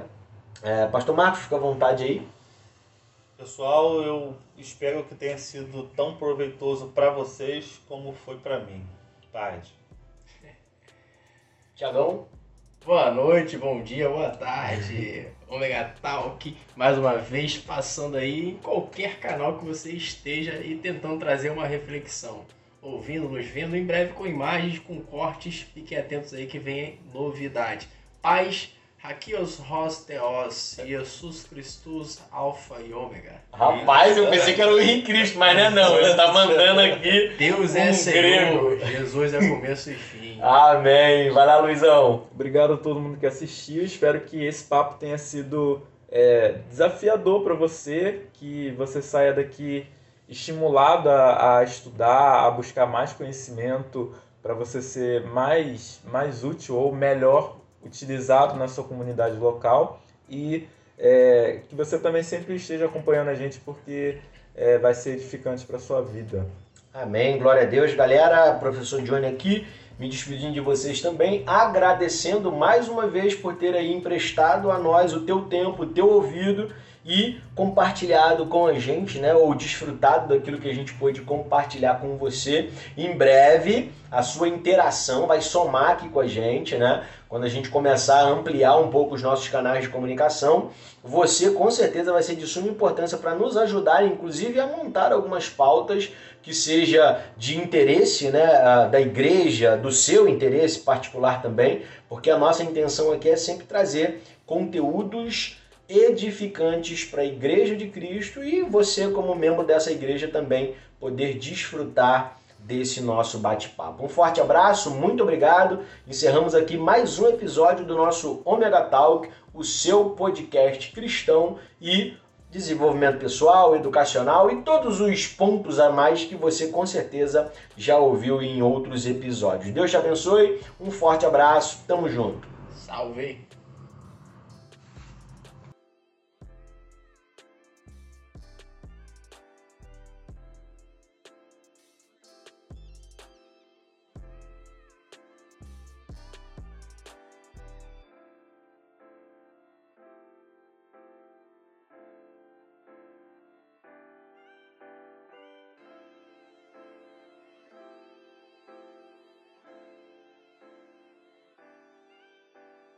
É, Pastor Marcos, fica à vontade aí. Pessoal, eu espero que tenha sido tão proveitoso para vocês como foi para mim. Paz. Tiagão. Boa noite, bom dia, boa tarde. Omega Talk, mais uma vez passando aí em qualquer canal que você esteja e tentando trazer uma reflexão ouvindo, nos vendo, em breve com imagens, com cortes. Fiquem atentos aí que vem novidade. Paz, Hakios Rosteos, Jesus Christus, Alfa e Ômega. Rapaz, eu pensei que era o Henrique Cristo, mas não é não. Ele tá mandando aqui. Deus é um Senhor, Jesus é começo e fim. Amém. Vai lá, Luizão. Obrigado a todo mundo que assistiu. Espero que esse papo tenha sido é, desafiador para você, que você saia daqui estimulado a, a estudar, a buscar mais conhecimento para você ser mais, mais útil ou melhor utilizado na sua comunidade local e é, que você também sempre esteja acompanhando a gente porque é, vai ser edificante para sua vida. Amém, glória a Deus, galera. Professor Johnny aqui, me despedindo de vocês também, agradecendo mais uma vez por ter aí emprestado a nós o teu tempo, o teu ouvido e compartilhado com a gente, né, ou desfrutado daquilo que a gente pôde compartilhar com você. Em breve, a sua interação vai somar aqui com a gente, né? Quando a gente começar a ampliar um pouco os nossos canais de comunicação, você com certeza vai ser de suma importância para nos ajudar, inclusive, a montar algumas pautas que seja de interesse né, da igreja, do seu interesse particular também, porque a nossa intenção aqui é sempre trazer conteúdos edificantes para a Igreja de Cristo e você, como membro dessa igreja, também poder desfrutar desse nosso bate-papo. Um forte abraço, muito obrigado. Encerramos aqui mais um episódio do nosso Omega Talk, o seu podcast cristão e desenvolvimento pessoal, educacional e todos os pontos a mais que você com certeza já ouviu em outros episódios. Deus te abençoe, um forte abraço, tamo junto. Salve!